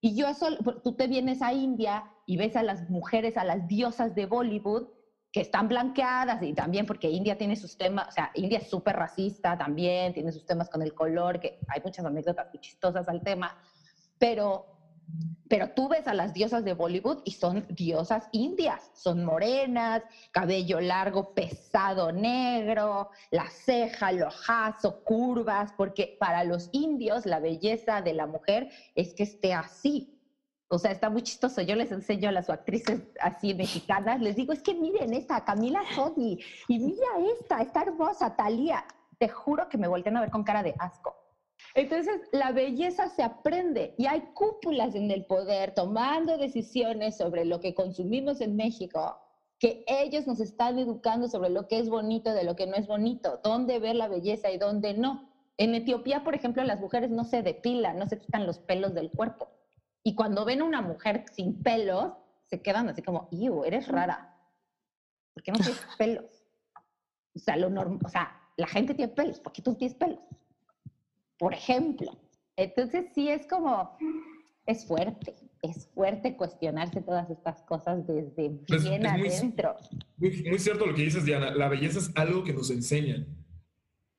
Y yo eso, tú te vienes a India y ves a las mujeres, a las diosas de Bollywood, que están blanqueadas y también porque India tiene sus temas, o sea, India es súper racista también, tiene sus temas con el color, que hay muchas anécdotas chistosas al tema, pero, pero tú ves a las diosas de Bollywood y son diosas indias, son morenas, cabello largo, pesado, negro, la ceja, el ojazo, curvas, porque para los indios la belleza de la mujer es que esté así. O sea, está muy chistoso. Yo les enseño a las actrices así mexicanas, les digo, es que miren esta, Camila Sodi, y mira esta, está hermosa, Talía. Te juro que me voltean a ver con cara de asco. Entonces, la belleza se aprende y hay cúpulas en el poder tomando decisiones sobre lo que consumimos en México, que ellos nos están educando sobre lo que es bonito de lo que no es bonito, dónde ver la belleza y dónde no. En Etiopía, por ejemplo, las mujeres no se depilan, no se quitan los pelos del cuerpo. Y cuando ven a una mujer sin pelos, se quedan así como, ¡Iu, eres rara! ¿Por qué no tienes pelos? O sea, lo o sea, la gente tiene pelos, ¿por qué tú tienes pelos? Por ejemplo. Entonces sí es como, es fuerte, es fuerte cuestionarse todas estas cosas desde Pues, bien es muy- adentro. Muy, muy cierto lo que dices, Diana. La belleza es algo que nos enseñan.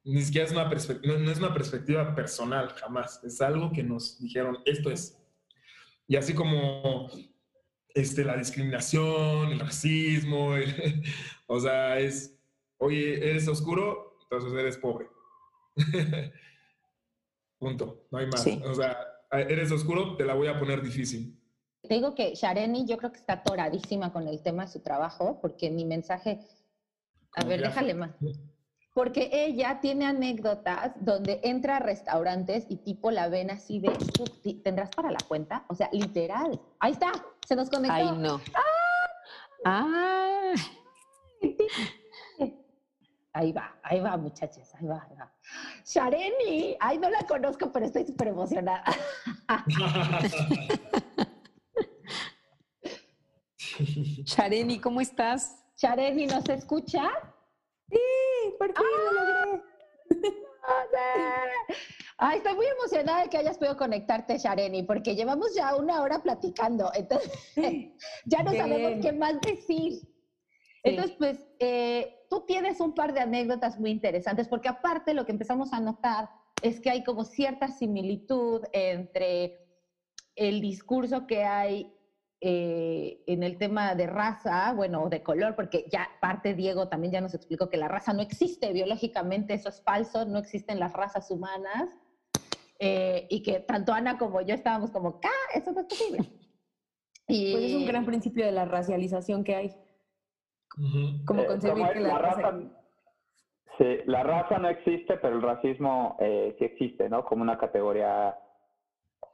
Ni siquiera es una perspectiva, no, no es una perspectiva personal, jamás. Es algo que nos dijeron, esto es. Y así como este, la discriminación, el racismo, el- o sea, es, oye, eres oscuro, entonces eres pobre. Punto, no hay más. Sí. O sea, eres oscuro, te la voy a poner difícil. Te digo que Shareni yo creo que está atoradísima con el tema de su trabajo, porque mi mensaje, a ver, déjale más. Porque ella tiene anécdotas donde entra a restaurantes y tipo la ven así de, "¿Tú ti- ¿tendrás para la cuenta? O sea, literal. Ahí está, se nos conectó. Ay, no. Ah, Ahí va, ahí va, muchachos, ahí va, ahí va. Shareni, ay, no la conozco, pero estoy súper emocionada. Shareni, ¿cómo estás? Shareni, ¿nos escucha? Sí, por fin lo logré. Ay, estoy muy emocionada de que hayas podido conectarte, Shareni, porque llevamos ya una hora platicando, entonces ya no sabemos qué más decir. Entonces, pues, eh, tú tienes un par de anécdotas muy interesantes, porque aparte lo que empezamos a notar es que hay como cierta similitud entre el discurso que hay eh, en el tema de raza, bueno, de color, porque ya parte Diego también ya nos explicó que la raza no existe biológicamente, eso es falso, no existen las razas humanas, eh, y que tanto Ana como yo estábamos como, ¡ah! Eso no es posible. Y... Pues es un gran principio de la racialización que hay. Como eh, concebir que la, raza... Sí, la raza no existe, pero el racismo sí existe, ¿no? Como una categoría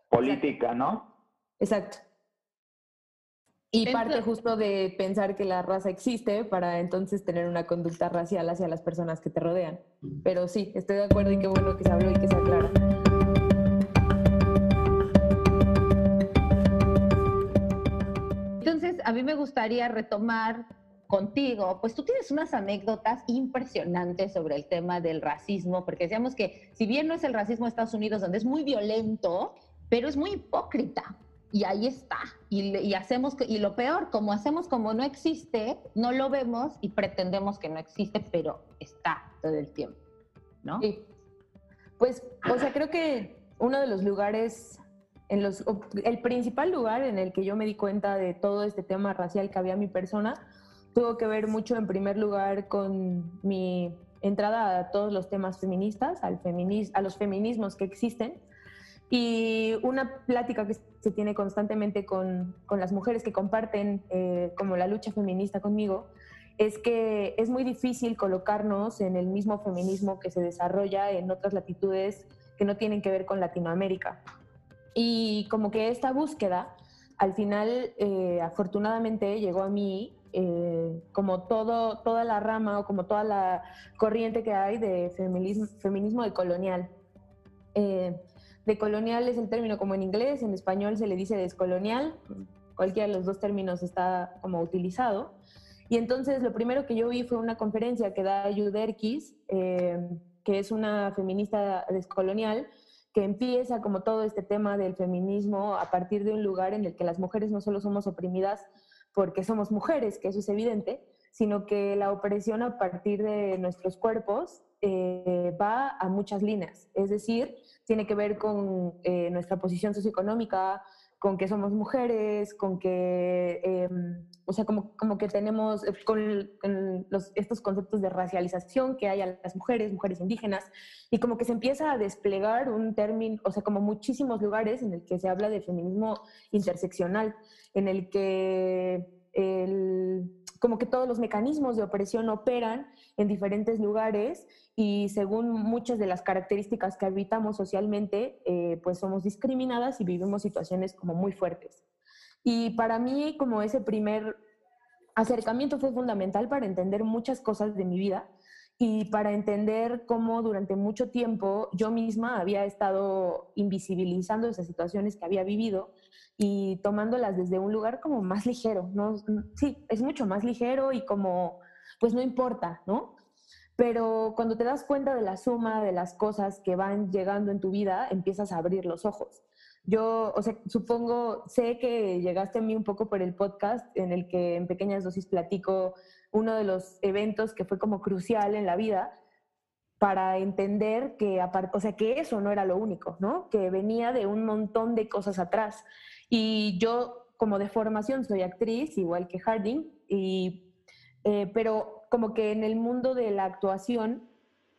política, ¿no? Exacto. Y parte justo de pensar que la raza existe para entonces tener una conducta racial hacia las personas que te rodean. Pero sí, estoy de acuerdo y qué bueno que se habló y que se aclara. Entonces, a mí me gustaría retomar contigo, pues tú tienes unas anécdotas impresionantes sobre el tema del racismo, porque decíamos que si bien no es el racismo de Estados Unidos, donde es muy violento, pero es muy hipócrita y ahí está. Y, hacemos, y lo peor, como hacemos como no existe, no lo vemos y pretendemos que no existe, pero está todo el tiempo, ¿no? Sí. Pues, o sea, creo que uno de los lugares, el principal lugar en el que yo me di cuenta de todo este tema racial que había en mi persona, tuvo que ver mucho en primer lugar con mi entrada a todos los temas feministas, al feminis, a los feminismos que existen y una plática que se tiene constantemente con, con las mujeres que comparten eh, como la lucha feminista conmigo es que es muy difícil colocarnos en el mismo feminismo que se desarrolla en otras latitudes que no tienen que ver con Latinoamérica. Y como que esta búsqueda, al final, eh, afortunadamente, llegó a mí eh, como todo, toda la rama o como toda la corriente que hay de feminismo, feminismo decolonial. Eh, Decolonial es el término como en inglés, en español se le dice descolonial, cualquiera de los dos términos está como utilizado. Y entonces lo primero que yo vi fue una conferencia que da Yuderkis, eh, que es una feminista descolonial, que empieza como todo este tema del feminismo a partir de un lugar en el que las mujeres no solo somos oprimidas porque somos mujeres, que eso es evidente, sino que la opresión a partir de nuestros cuerpos eh, va a muchas líneas. Es decir, tiene que ver con eh, nuestra posición socioeconómica, con que somos mujeres, con que, em, o sea, como, como que tenemos, eh, con, los, estos conceptos de racialización que hay a las mujeres, mujeres indígenas, y como que se empieza a desplegar un término, o sea, como muchísimos lugares en el que se habla de feminismo interseccional, en el que el, como que todos los mecanismos de opresión operan en diferentes lugares y según muchas de las características que habitamos socialmente, eh, pues somos discriminadas y vivimos situaciones como muy fuertes. Y para mí como ese primer acercamiento fue fundamental para entender muchas cosas de mi vida y para entender cómo durante mucho tiempo yo misma había estado invisibilizando esas situaciones que había vivido y tomándolas desde un lugar como más ligero, ¿no? Sí, es mucho más ligero y como, pues no importa, ¿no? pero cuando te das cuenta de la suma de las cosas que van llegando en tu vida, empiezas a abrir los ojos. Yo, o sea, supongo, sé que llegaste a mí un poco por el podcast en el que en pequeñas dosis platico uno de los eventos que fue como crucial en la vida para entender que, o sea, que eso no era lo único, ¿no? Que venía de un montón de cosas atrás. Y yo, como de formación, soy actriz, igual que Harding, y, eh, pero como que en el mundo de la actuación,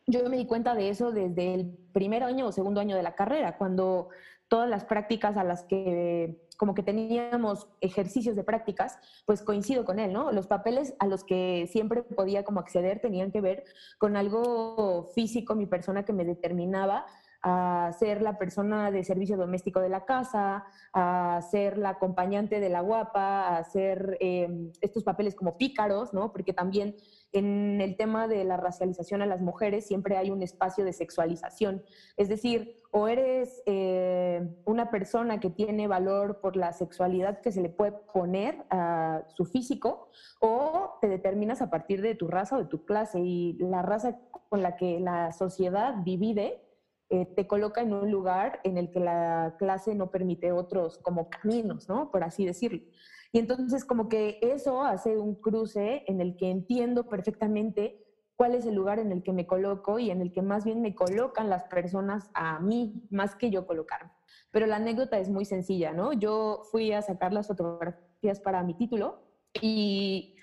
yo me di cuenta de eso desde el primer año o segundo año de la carrera, cuando todas las prácticas a las que como que teníamos ejercicios de prácticas, pues coincido con él, ¿no? Los papeles a los que siempre podía como acceder tenían que ver con algo físico, mi persona que me determinaba a ser la persona de servicio doméstico de la casa, a ser la acompañante de la guapa, a hacer em, estos papeles como pícaros, ¿no? Porque también en el tema de la racialización a las mujeres siempre hay un espacio de sexualización. Es decir, o eres eh, una persona que tiene valor por la sexualidad que se le puede poner a su físico, o te determinas a partir de tu raza o de tu clase. Y la raza con la que la sociedad divide eh, te coloca en un lugar en el que la clase no permite otros como caminos, ¿no? Por así decirlo. Y entonces como que eso hace un cruce en el que entiendo perfectamente cuál es el lugar en el que me coloco y en el que más bien me colocan las personas a mí, más que yo colocarme. Pero la anécdota es muy sencilla, ¿no? Yo fui a sacar las fotografías para mi título y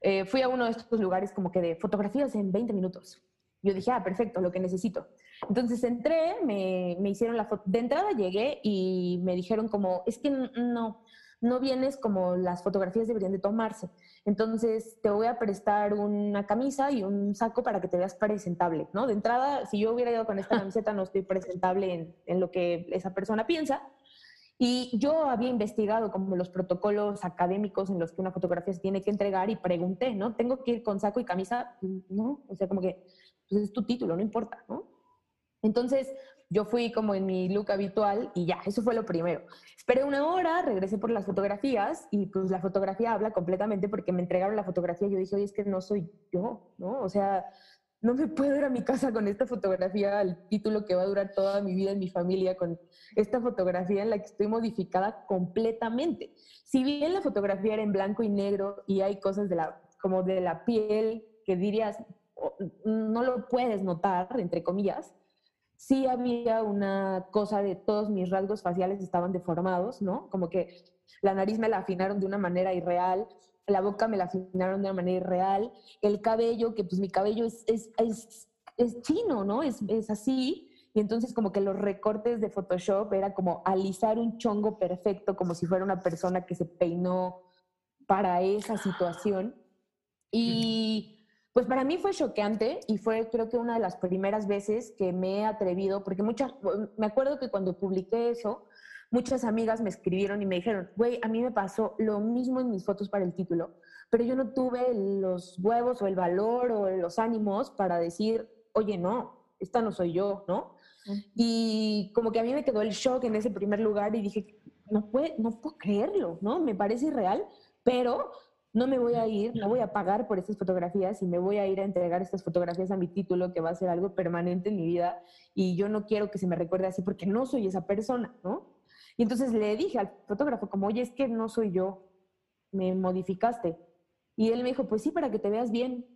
eh, fui a uno de estos lugares como que de fotografías en 20 minutos. Yo dije, ah, perfecto, lo que necesito. Entonces entré, me, me hicieron la foto. De entrada llegué y me dijeron como, es que no, no vienes como las fotografías deberían de tomarse. Entonces te voy a prestar una camisa y un saco para que te veas presentable, ¿no? De entrada, si yo hubiera ido con esta camiseta, no estoy presentable en, lo que esa persona piensa. Y yo había investigado como los protocolos académicos en los que una fotografía se tiene que entregar y pregunté, ¿no? ¿Tengo que ir con saco y camisa? No, o sea, como que pues es tu título, no importa, ¿no? Entonces yo fui como en mi look habitual y ya, eso fue lo primero. Esperé una hora, regresé por las fotografías y pues la fotografía habla completamente porque me entregaron la fotografía y yo dije, oye, es que no soy yo, ¿no? O sea, no me puedo ir a mi casa con esta fotografía, el título que va a durar toda mi vida en mi familia, con esta fotografía en la que estoy modificada completamente. Si bien la fotografía era en blanco y negro y hay cosas de la, como de la piel que dirías, no lo puedes notar, entre comillas, sí había una cosa de todos mis rasgos faciales estaban deformados, ¿no? Como que la nariz me la afinaron de una manera irreal, la boca me la afinaron de una manera irreal, el cabello, que pues mi cabello es, es, es, es chino, ¿no? Es, es así. Y entonces como que los recortes de Photoshop era como alisar un chongo perfecto, como si fuera una persona que se peinó para esa situación. Y pues para mí fue choqueante y fue creo que una de las primeras veces que me he atrevido, porque muchas, me acuerdo que cuando publiqué eso, muchas amigas me escribieron y me dijeron, güey, a mí me pasó lo mismo en mis fotos para el título, pero yo no tuve los huevos o el valor o los ánimos para decir, oye, no, esta no soy yo, ¿no? Y como que a mí me quedó el shock en ese primer lugar y dije, no, puede, no puedo creerlo, ¿no? Me parece irreal, pero no me voy a ir, no voy a pagar por estas fotografías y me voy a ir a entregar estas fotografías a mi título que va a ser algo permanente en mi vida y yo no quiero que se me recuerde así porque no soy esa persona, ¿no? Y entonces le dije al fotógrafo como, oye, es que no soy yo, me modificaste. Y él me dijo, pues sí, para que te veas bien.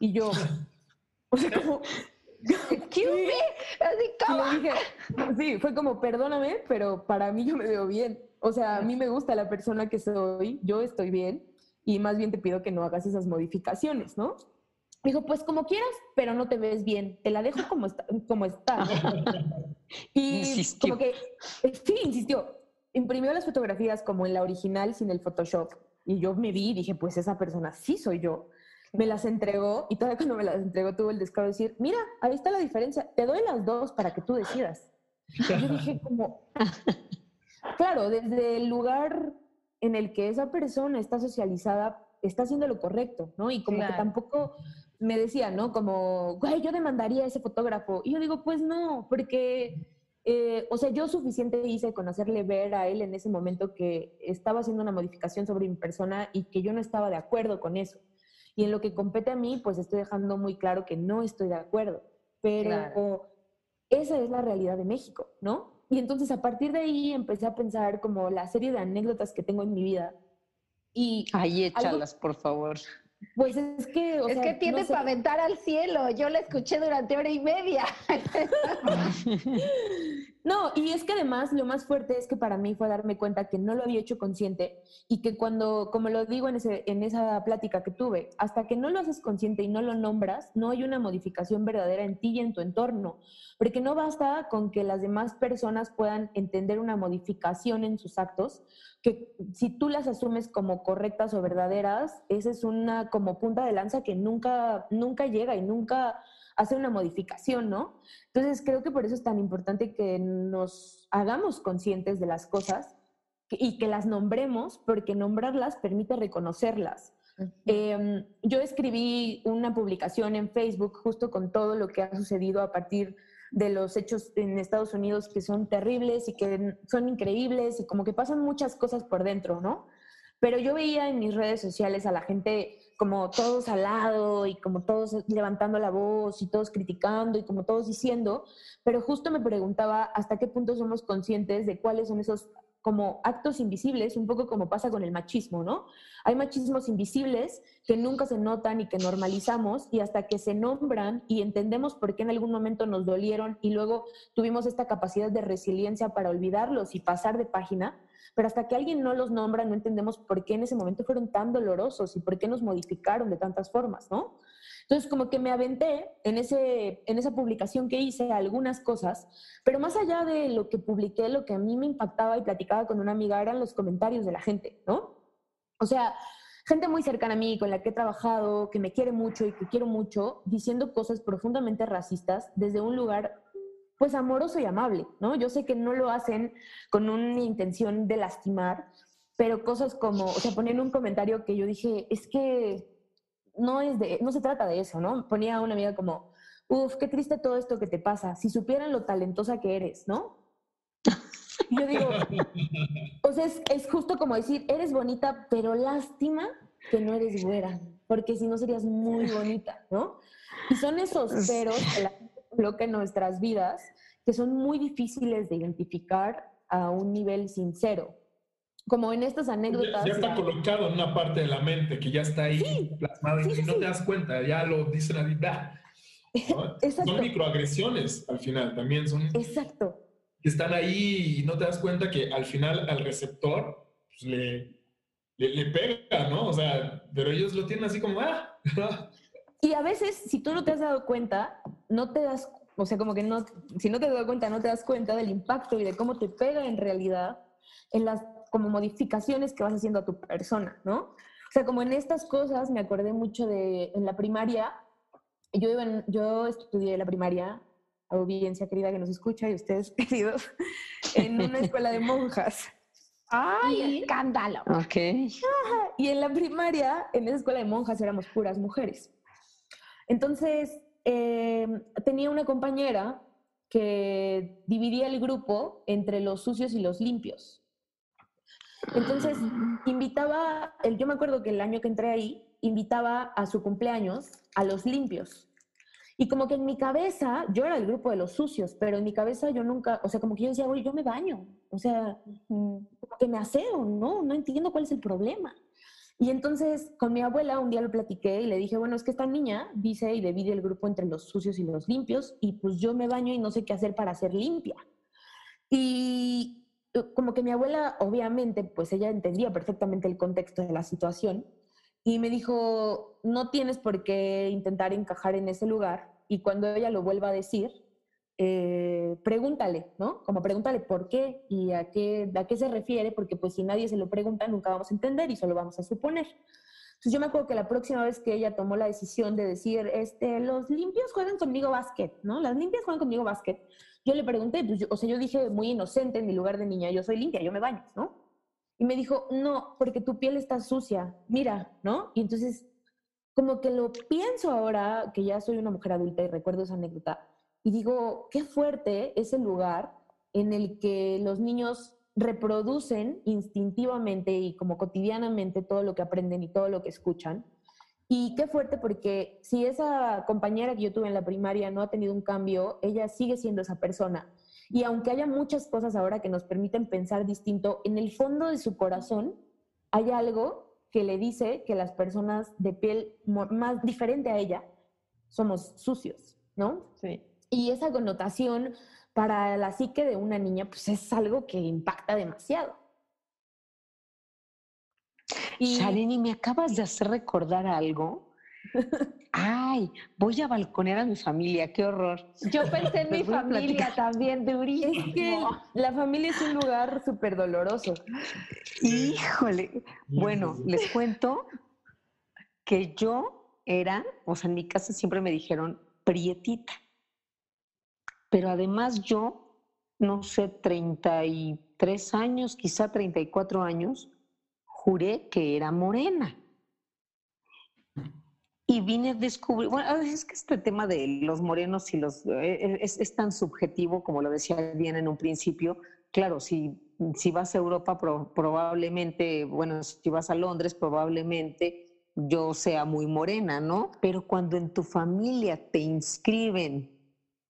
Y yo, o sea, como... Excuse Así como... sí, fue como, perdóname, pero para mí yo me veo bien. O sea, a mí me gusta la persona que soy, yo estoy bien y más bien te pido que no hagas esas modificaciones, ¿no? Dijo, pues como quieras, pero no te ves bien, te la dejo como está. Como está. y como que, sí, insistió, imprimió las fotografías como en la original sin el Photoshop. Y yo me vi y dije, pues esa persona sí soy yo. Me las entregó y todavía cuando me las entregó tuvo el descaro de decir, mira, ahí está la diferencia, te doy las dos para que tú decidas. Y yo dije como, claro, desde el lugar en el que esa persona está socializada, está haciendo lo correcto, ¿no? Y como que tampoco me decía, ¿no? Como, güey, yo demandaría a ese fotógrafo. Y yo digo, pues no, porque, eh, o sea, yo suficiente hice con hacerle ver a él en ese momento que estaba haciendo una modificación sobre mi persona y que yo no estaba de acuerdo con eso. Y en lo que compete a mí, pues estoy dejando muy claro que no estoy de acuerdo. Pero esa es la realidad de México, ¿no? Y entonces a partir de ahí empecé a pensar como la serie de anécdotas que tengo en mi vida. Y Ahí échalas, por favor. Pues es que... es que tiene para aventar al cielo. Yo la escuché durante hora y media. No, y es que además lo más fuerte es que para mí fue darme cuenta que no lo había hecho consciente y que cuando, como lo digo en, ese, en esa plática que tuve, hasta que no lo haces consciente y no lo nombras, no hay una modificación verdadera en ti y en tu entorno, porque no basta con que las demás personas puedan entender una modificación en sus actos, que si tú las asumes como correctas o verdaderas, esa es una como punta de lanza que nunca, nunca llega y nunca hacer una modificación, ¿no? Entonces creo que por eso es tan importante que nos hagamos conscientes de las cosas y que las nombremos, porque nombrarlas permite reconocerlas. Em, yo escribí una publicación en Facebook justo con todo lo que ha sucedido a partir de los hechos en Estados Unidos que son terribles y que son increíbles y como que pasan muchas cosas por dentro, ¿no? Pero yo veía en mis redes sociales a la gente como todos al lado y como todos levantando la voz y todos criticando y como todos diciendo, pero justo me preguntaba hasta qué punto somos conscientes de cuáles son esos como actos invisibles, un poco como pasa con el machismo, ¿no? Hay machismos invisibles que nunca se notan y que normalizamos y hasta que se nombran y entendemos por qué en algún momento nos dolieron y luego tuvimos esta capacidad de resiliencia para olvidarlos y pasar de página, pero hasta que alguien no los nombra no entendemos por qué en ese momento fueron tan dolorosos y por qué nos modificaron de tantas formas, ¿no? Entonces, como que me aventé en, ese, en esa publicación que hice algunas cosas, pero más allá de lo que publiqué, lo que a mí me impactaba y platicaba con una amiga eran los comentarios de la gente, ¿no? O sea, gente muy cercana a mí, con la que he trabajado, que me quiere mucho y que quiero mucho, diciendo cosas profundamente racistas desde un lugar pues amoroso y amable, ¿no? Yo sé que no lo hacen con una intención de lastimar, pero cosas como, o sea, ponían un comentario que yo dije, es que no, es de, no se trata de eso, ¿no? Ponía a una amiga como, uff, qué triste todo esto que te pasa, si supieran lo talentosa que eres, ¿no? yo digo, o sea, es, es, justo como decir, eres bonita, pero lástima que no eres güera, porque si no serías muy bonita, ¿no? Y son esos peros que la gente coloca en nuestras vidas que son muy difíciles de identificar a un nivel sincero, como en estas anécdotas. Ya, está colocado en una parte de la mente que ya está ahí plasmado y no te das cuenta, ya lo dice la vida. Son microagresiones al final también, son. Exacto. Que están ahí y no te das cuenta que al final al receptor pues, le, le, pega, ¿no? O sea, pero ellos lo tienen así como, ah. y a veces, si tú no te has dado cuenta, no te das, o sea, como que no, si no te has dado cuenta, no te das cuenta del impacto y de cómo te pega en realidad en las como modificaciones que vas haciendo a tu persona, ¿no? O sea, como en estas cosas me acordé mucho de en la primaria, yo, iba en, yo estudié la primaria, audiencia querida que nos escucha y ustedes queridos, en una escuela de monjas. ¡Ay, escándalo! Ok. Y en la primaria, en esa escuela de monjas éramos puras mujeres. Entonces, eh, tenía una compañera que dividía el grupo entre los sucios y los limpios. Entonces, invitaba, el, yo me acuerdo que el año que entré ahí, invitaba a su cumpleaños a los limpios. Y como que en mi cabeza, yo era el grupo de los sucios, pero en mi cabeza yo nunca, o sea, como que yo decía, oye, yo me baño, o sea, como que me aseo, ¿no? No entiendo cuál es el problema. Y entonces con mi abuela un día lo platiqué y le dije, bueno, es que esta niña dice y divide el grupo entre los sucios y los limpios, y pues yo me baño y no sé qué hacer para ser limpia. Y como que mi abuela, obviamente, pues ella entendía perfectamente el contexto de la situación y me dijo, no tienes por qué intentar encajar en ese lugar y cuando ella lo vuelva a decir, eh, pregúntale, ¿no? Como pregúntale por qué y a qué, a qué se refiere, porque pues si nadie se lo pregunta nunca vamos a entender y solo vamos a suponer. Entonces yo me acuerdo que la próxima vez que ella tomó la decisión de decir, este, los limpios juegan conmigo básquet, ¿no? Las limpias juegan conmigo básquet yo le pregunté, pues o sea, yo dije muy inocente en mi lugar de niña, yo soy limpia, yo me baño, ¿no? Y me dijo, no, porque tu piel está sucia, mira, ¿no? Y entonces, como que lo pienso ahora, que ya soy una mujer adulta y recuerdo esa anécdota, y digo, qué fuerte es el lugar en el que los niños reproducen instintivamente y como cotidianamente todo lo que aprenden y todo lo que escuchan, y qué fuerte porque si esa compañera que yo tuve en la primaria no ha tenido un cambio, ella sigue siendo esa persona. Y aunque haya muchas cosas ahora que nos permiten pensar distinto, en el fondo de su corazón hay algo que le dice que las personas de piel más diferente a ella somos sucios, ¿no? Sí. Y esa connotación para la psique de una niña, pues es algo que impacta demasiado. Y... ¿me acabas de hacer recordar algo? Ay, voy a balconear a mi familia, qué horror. Yo pensé en mi familia también, durísimo. Es que la familia es un lugar súper doloroso. Híjole. Bueno, les cuento que yo era, o sea, en mi casa siempre me dijeron prietita. Pero además yo, no sé, 33 años, quizá 34 años, juré que era morena. Y vine a descubrir, bueno, es que este tema de los morenos y los, eh, es, tan subjetivo, como lo decía bien en un principio. Claro, si, si vas a Europa, probablemente, bueno, si vas a Londres, probablemente yo sea muy morena, ¿no? Pero cuando en tu familia te inscriben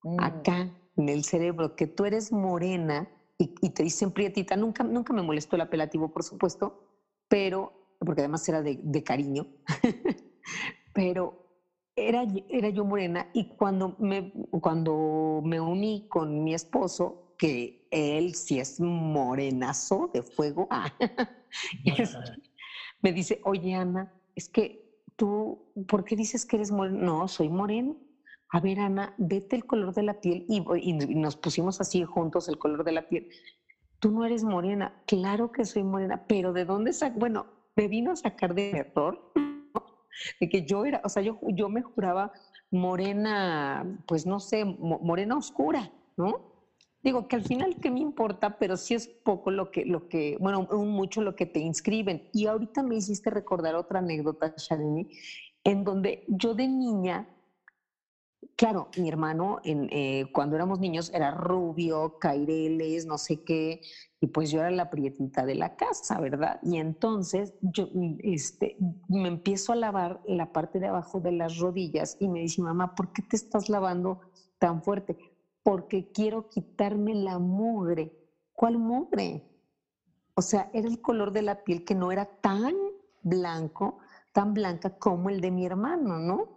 mm. acá en el cerebro que tú eres morena y, te dicen prietita, nunca, nunca me molestó el apelativo, por supuesto, pero, porque además era de, cariño, pero era, era yo morena y cuando me, cuando me uní con mi esposo, que él sí es morenazo de fuego, me dice, oye Ana, es que tú, ¿por qué dices que eres moreno? No, soy moreno. A ver, Ana, vete el color de la piel y, nos pusimos así juntos el color de la piel. Tú no eres morena. Claro que soy morena, pero ¿de dónde saco? Bueno, me vino a sacar de error de que yo era, o sea, yo, yo me juraba morena, pues no sé, morena oscura, ¿no? Digo que al final, ¿qué me importa? Pero sí es poco lo que, lo que, bueno, mucho lo que te inscriben. Y ahorita me hiciste recordar otra anécdota, Shalini, en donde yo de niña, claro, mi hermano, en, eh, cuando éramos niños, era rubio, caireles, no sé qué, y pues yo era la prietita de la casa, ¿verdad? Y entonces yo este, me empiezo a lavar la parte de abajo de las rodillas y me dice, mamá, ¿por qué te estás lavando tan fuerte? porque quiero quitarme la mugre. ¿Cuál mugre? O sea, era el color de la piel que no era tan blanco, tan blanca como el de mi hermano, ¿no?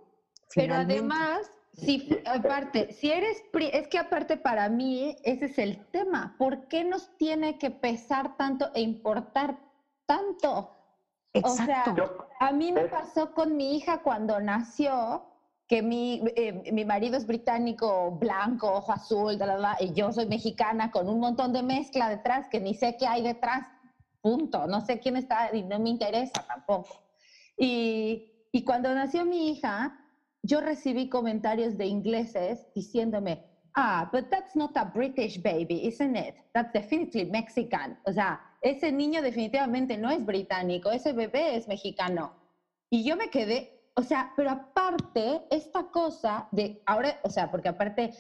Pero además, si aparte, si eres es que aparte para mí ese es el tema. ¿Por qué nos tiene que pesar tanto e importar tanto? Exacto. O sea, a mí me pasó con mi hija cuando nació, que mi, eh, mi marido es británico, blanco, ojo azul, y yo soy mexicana con un montón de mezcla detrás que ni sé qué hay detrás, punto. No sé quién está y no me interesa tampoco. Y, y cuando nació mi hija, yo recibí comentarios de ingleses diciéndome, ah, but that's not a British baby, isn't it? That's definitely Mexican. O sea, ese niño definitivamente no es británico, ese bebé es mexicano. Y yo me quedé, o sea, pero aparte, esta cosa de, ahora, o sea, porque aparte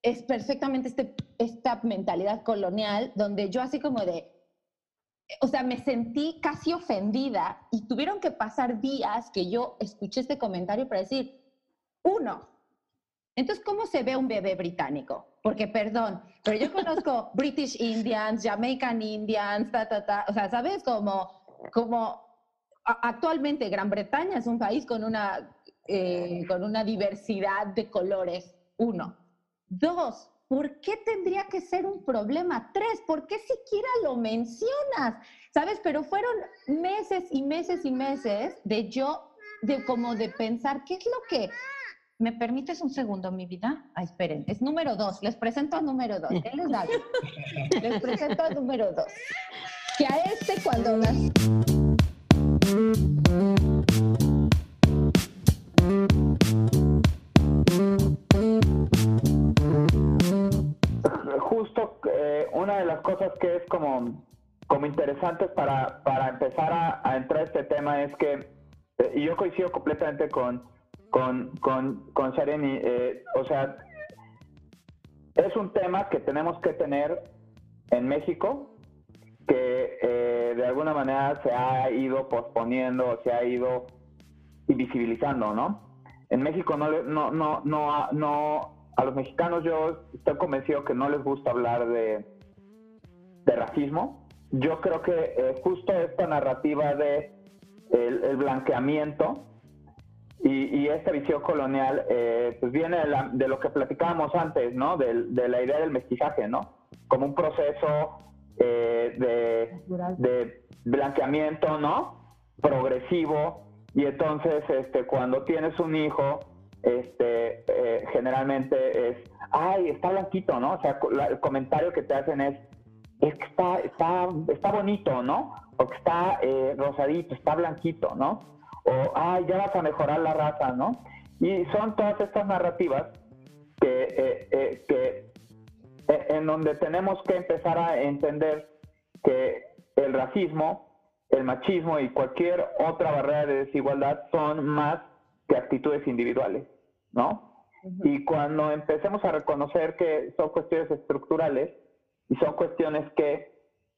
es perfectamente este, esta mentalidad colonial donde yo así como de, o sea, me sentí casi ofendida y tuvieron que pasar días que yo escuché este comentario para decir, uno, entonces, ¿cómo se ve un bebé británico? Porque, perdón, pero yo conozco British Indians, Jamaican Indians, ta, ta, ta, o sea, ¿sabes? Como, como actualmente Gran Bretaña es un país con una, eh, con una diversidad de colores, uno. Dos, ¿por qué tendría que ser un problema? Tres, ¿por qué siquiera lo mencionas? ¿Sabes? Pero fueron meses y meses y meses de yo, de como de pensar, ¿qué es lo que... ¿Me permites un segundo, mi vida? Ah, esperen, es número dos. Les presento a número dos. Él es Les presento a número dos. Que a este cuando las... Justo eh, una de las cosas que es como, como interesantes para, para empezar a, entrar a este tema es que, eh, yo coincido completamente con, con, con, con eh, o sea, es un tema que tenemos que tener en México que eh, de alguna manera se ha ido posponiendo, se ha ido invisibilizando, ¿no? En México no, no, no, no, no, a los mexicanos yo estoy convencido que no les gusta hablar de, de racismo. Yo creo que eh, justo esta narrativa de el, blanqueamiento y, esta visión colonial, eh, pues viene de, lo que platicábamos antes, ¿no? De, de la idea del mestizaje, ¿no? Como un proceso eh, de, blanqueamiento, ¿no? Progresivo. Y entonces, este, cuando tienes un hijo, este, eh, generalmente es, ay, está blanquito, ¿no? O sea, el comentario que te hacen es, es que está, está, está bonito, ¿no? O que está eh, rosadito, está blanquito, ¿no? O, ay, ya vas a mejorar la raza, ¿no? Y son todas estas narrativas que, eh, eh, que eh, en donde tenemos que empezar a entender que el racismo, el machismo y cualquier otra barrera de desigualdad son más que actitudes individuales, ¿no? Y cuando empecemos a reconocer que son cuestiones estructurales y son cuestiones que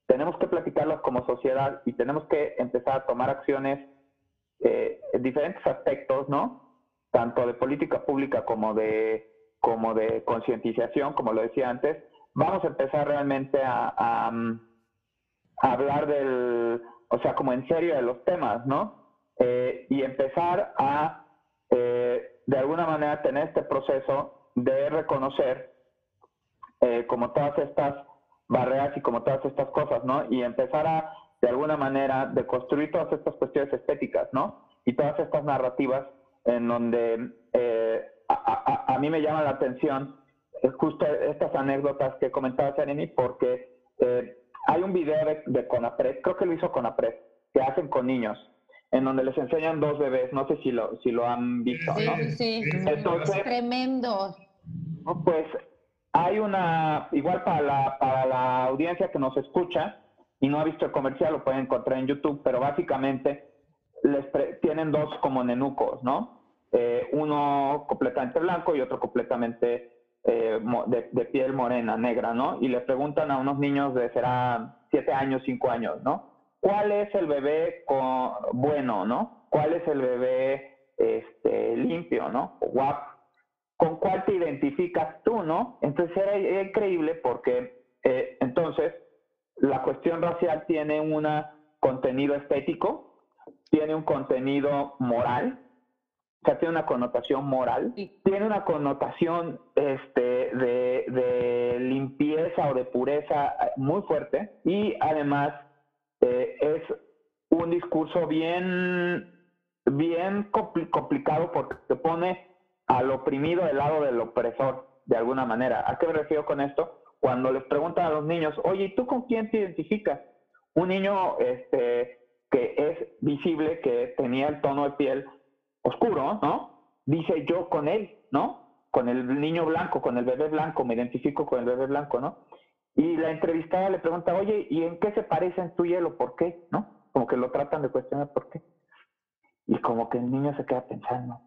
tenemos que platicarlas como sociedad y tenemos que empezar a tomar acciones eh, en diferentes aspectos, ¿no? Tanto de política pública como de, como de concientización, como lo decía antes, vamos a empezar realmente a, hablar del, o sea, como en serio de los temas, ¿no? Eh, y empezar a eh, de alguna manera tener este proceso de reconocer eh, como todas estas barreras y como todas estas cosas, ¿no? Y empezar a, de alguna manera, de construir todas estas cuestiones estéticas, ¿no? Y todas estas narrativas en donde eh, a, mí me llama la atención justo estas anécdotas que comentaba Sereni, porque hay un video de, de Conapred, creo que lo hizo Conapred, que hacen con niños, en donde les enseñan dos bebés, no sé si lo, si lo han visto, sí, ¿no? Sí, Entonces, tremendo. Pues hay una, igual para la, para la audiencia que nos escucha y no ha visto el comercial, lo pueden encontrar en YouTube, pero básicamente les tienen dos como nenucos, ¿no? Eh, uno completamente blanco y otro completamente eh, de, piel morena, negra, ¿no? Y le preguntan a unos niños de será siete años, cinco años, ¿no? cuál es el bebé con, bueno, ¿no? ¿Cuál es el bebé este, limpio, ¿no? guapo. ¿Con cuál te identificas tú, no? Entonces era, increíble porque eh, entonces la cuestión racial tiene un contenido estético, tiene un contenido moral, o sea, tiene una connotación moral, tiene una connotación este, de, de limpieza o de pureza muy fuerte y además eh, es un discurso bien, bien complicado porque se pone al oprimido del lado del opresor, de alguna manera. ¿A qué me refiero con esto? Cuando les preguntan a los niños, oye, ¿y tú con quién te identificas? Un niño este, que es visible, que tenía el tono de piel oscuro, ¿no? Dice yo con él, ¿no? Con el niño blanco, con el bebé blanco, me identifico con el bebé blanco, ¿no? Y la entrevistada le pregunta, oye, ¿y en qué se parecen tú y él o por qué? ¿No? Como que lo tratan de cuestionar por qué. Y como que el niño se queda pensando.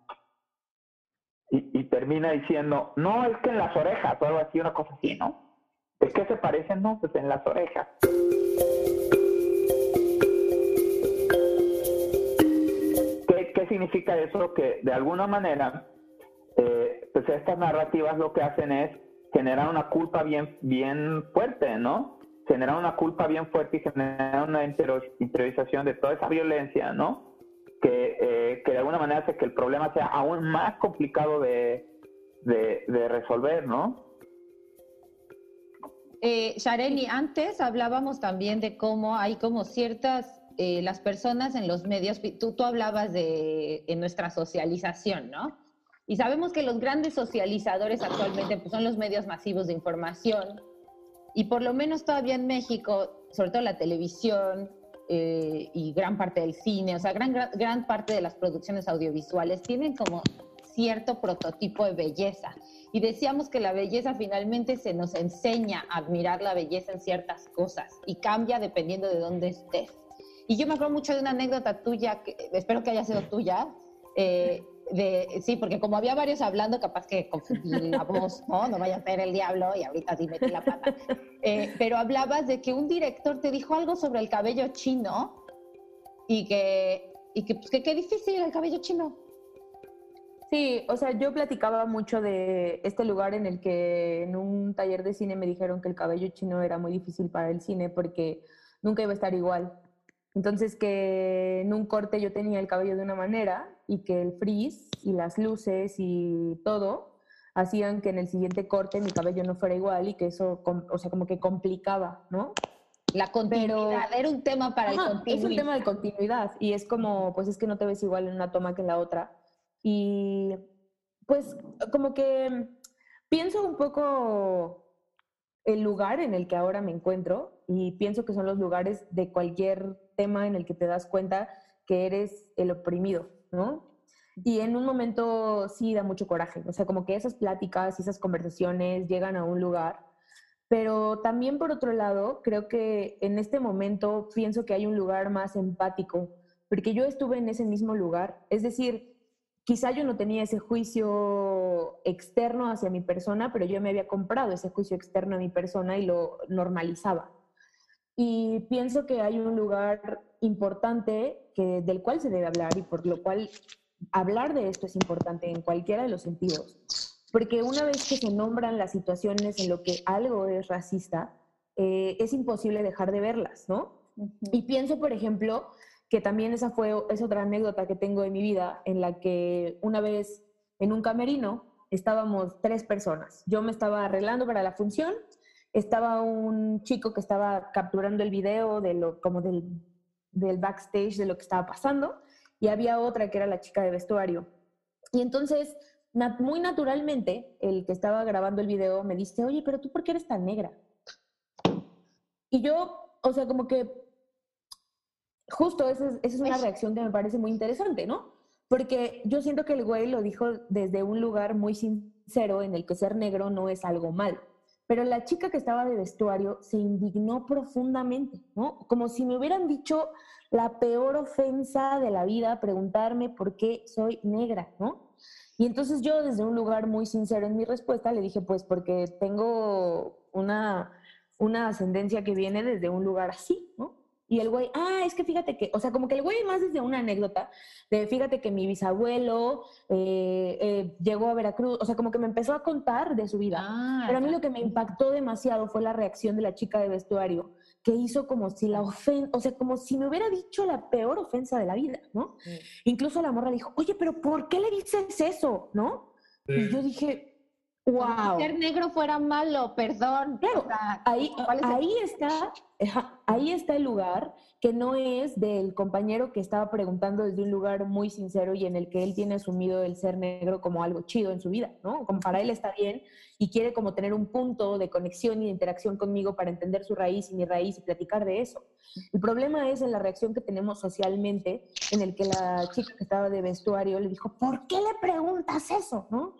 Y, termina diciendo, no, es que en las orejas o algo así, una cosa así, ¿no? ¿De qué se parecen? No, pues en las orejas. ¿Qué, qué significa eso? Que de alguna manera, eh, pues estas narrativas lo que hacen es generar una culpa bien, bien fuerte, ¿no? Generar una culpa bien fuerte y generar una interiorización de toda esa violencia, ¿no? Que, eh, que de alguna manera hace que el problema sea aún más complicado de, de, resolver, ¿no? Eh, Shareni, antes hablábamos también de cómo hay como ciertas, eh, las personas en los medios, tú, tú hablabas de en nuestra socialización, ¿no? Y sabemos que los grandes socializadores actualmente pues, son los medios masivos de información. Y por lo menos todavía en México, sobre todo la televisión eh, y gran parte del cine, o sea, gran, gran, parte de las producciones audiovisuales tienen como cierto prototipo de belleza. Y decíamos que la belleza finalmente se nos enseña a admirar la belleza en ciertas cosas y cambia dependiendo de dónde estés. Y yo me acuerdo mucho de una anécdota tuya, que espero que haya sido tuya, eh, sí, porque como había varios hablando, capaz que confundí la voz, ¿no? No vaya a ser el diablo y ahorita sí metí la pata. Eh, pero hablabas de que un director te dijo algo sobre el cabello chino y que, y que, pues, que qué difícil el cabello chino. Sí, o sea, yo platicaba mucho de este lugar en el que en un taller de cine me dijeron que el cabello chino era muy difícil para el cine porque nunca iba a estar igual. Entonces que en un corte yo tenía el cabello de una manera y que el frizz y las luces y todo hacían que en el siguiente corte mi cabello no fuera igual y que eso, o sea, como que complicaba, ¿no? La continuidad era un tema para el continuidad. Es un tema de continuidad y es como, pues es que no te ves igual en una toma que en la otra. Y pues como que pienso un poco el lugar en el que ahora me encuentro y pienso que son los lugares de cualquier tema en el que te das cuenta que eres el oprimido, ¿no? Y en un momento sí da mucho coraje, o sea, como que esas pláticas y esas conversaciones llegan a un lugar, pero también por otro lado, creo que en este momento pienso que hay un lugar más empático, porque yo estuve en ese mismo lugar, es decir, quizá yo no tenía ese juicio externo hacia mi persona, pero yo me había comprado ese juicio externo a mi persona y lo normalizaba. Y pienso que hay un lugar importante que, del cual se debe hablar y por lo cual hablar de esto es importante en cualquiera de los sentidos. Porque una vez que se nombran las situaciones en lo que algo es racista, eh, es imposible dejar de verlas, ¿no? Y pienso, por ejemplo, que también esa fue es otra anécdota que tengo de mi vida en la que una vez en un camerino estábamos tres personas. Yo me estaba arreglando para la función, estaba un chico que estaba capturando el video de lo como del, del backstage de lo que estaba pasando y había otra que era la chica de vestuario. Y entonces, muy naturalmente, el que estaba grabando el video me dice, oye, pero tú por qué eres tan negra? Y yo, o sea, como que justo esa es, esa es una reacción que me parece muy interesante, ¿no? Porque yo siento que el güey lo dijo desde un lugar muy sincero en el que ser negro no es algo malo. Pero la chica que estaba de vestuario se indignó profundamente, ¿no? Como si me hubieran dicho la peor ofensa de la vida preguntarme por qué soy negra, ¿no? Y entonces yo desde un lugar muy sincero en mi respuesta le dije, pues porque tengo una, una ascendencia que viene desde un lugar así, ¿no? Y el güey, ah, es que fíjate que, o sea, como que el güey más desde una anécdota, de fíjate que mi bisabuelo eh, eh, llegó a Veracruz, o sea, como que me empezó a contar de su vida. Ah, Pero a mí lo que me impactó demasiado fue la reacción de la chica de vestuario, que hizo como si la ofensa, o sea, como si me hubiera dicho la peor ofensa de la vida, ¿no? Incluso la morra dijo, oye, pero ¿por qué le dices eso? ¿No? Y yo dije, wow. ser negro fuera malo, perdón. Claro, ahí, ahí está ahí está el lugar que no es del compañero que estaba preguntando desde un lugar muy sincero y en el que él tiene asumido el ser negro como algo chido en su vida, ¿no? Como para él está bien y quiere como tener un punto de conexión y de interacción conmigo para entender su raíz y mi raíz y platicar de eso. El problema es en la reacción que tenemos socialmente en el que la chica que estaba de vestuario le dijo, ¿por qué le preguntas eso? ¿no?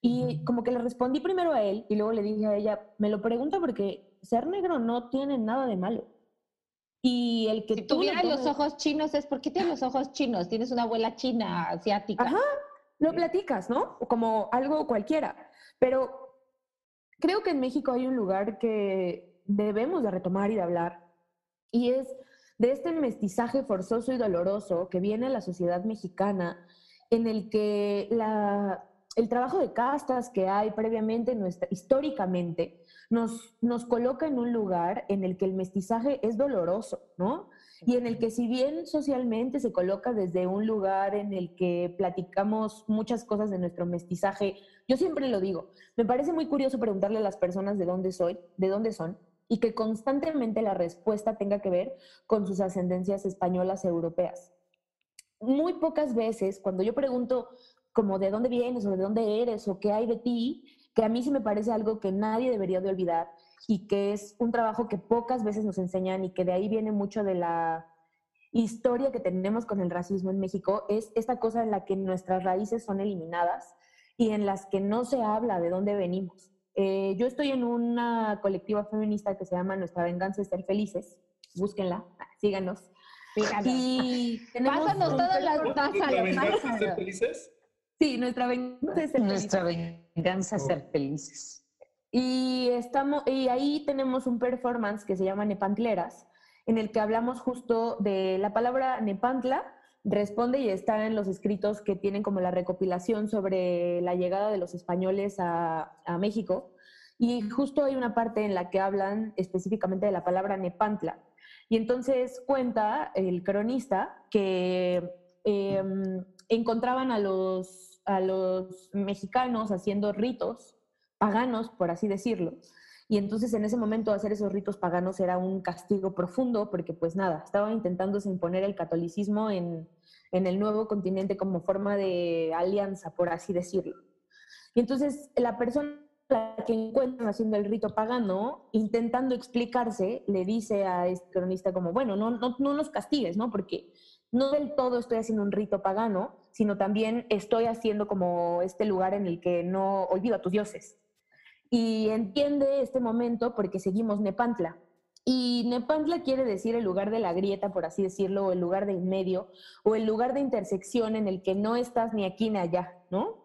Y como que le respondí primero a él y luego le dije a ella, me lo pregunta porque ser negro no tiene nada de malo. Y el que si tú tuvieras los ojos chinos es porque tienes los ojos chinos, tienes una abuela china asiática. Ajá, lo platicas, ¿no? Como algo cualquiera. Pero creo que en México hay un lugar que debemos de retomar y de hablar, y es de este mestizaje forzoso y doloroso que viene a la sociedad mexicana, en el que la, el trabajo de castas que hay previamente, nuestra, históricamente, nos, nos coloca en un lugar en el que el mestizaje es doloroso, ¿no? Y en el que si bien socialmente se coloca desde un lugar en el que platicamos muchas cosas de nuestro mestizaje, yo siempre lo digo, me parece muy curioso preguntarle a las personas de dónde soy, de dónde son, y que constantemente la respuesta tenga que ver con sus ascendencias españolas europeas. Muy pocas veces, cuando yo pregunto como de dónde vienes o de dónde eres o qué hay de ti, que a mí sí me parece algo que nadie debería de olvidar y que es un trabajo que pocas veces nos enseñan y que de ahí viene mucho de la historia que tenemos con el racismo en México, es esta cosa en la que nuestras raíces son eliminadas y en las que no se habla de dónde venimos. Eh, yo estoy en una colectiva feminista que se llama Nuestra Venganza es Ser Felices. Búsquenla, síganos. Y Pásanos todas las tazas. ser felices? Sí, nuestra venganza es ser Nuestra venganza es ser felices. Y, estamos, y ahí tenemos un performance que se llama Nepantleras, en el que hablamos justo de la palabra Nepantla, responde y está en los escritos que tienen como la recopilación sobre la llegada de los españoles a, a México. Y justo hay una parte en la que hablan específicamente de la palabra Nepantla. Y entonces cuenta el cronista que eh, encontraban a los a los mexicanos haciendo ritos paganos, por así decirlo. Y entonces en ese momento hacer esos ritos paganos era un castigo profundo porque pues nada, estaba intentándose imponer el catolicismo en, en el nuevo continente como forma de alianza, por así decirlo. Y entonces la persona que encuentran haciendo el rito pagano, intentando explicarse, le dice a este cronista como, bueno, no, no, no nos castigues, ¿no? Porque no del todo estoy haciendo un rito pagano, sino también estoy haciendo como este lugar en el que no olvido a tus dioses. Y entiende este momento porque seguimos Nepantla. Y Nepantla quiere decir el lugar de la grieta, por así decirlo, o el lugar de en medio, o el lugar de intersección en el que no estás ni aquí ni allá, ¿no?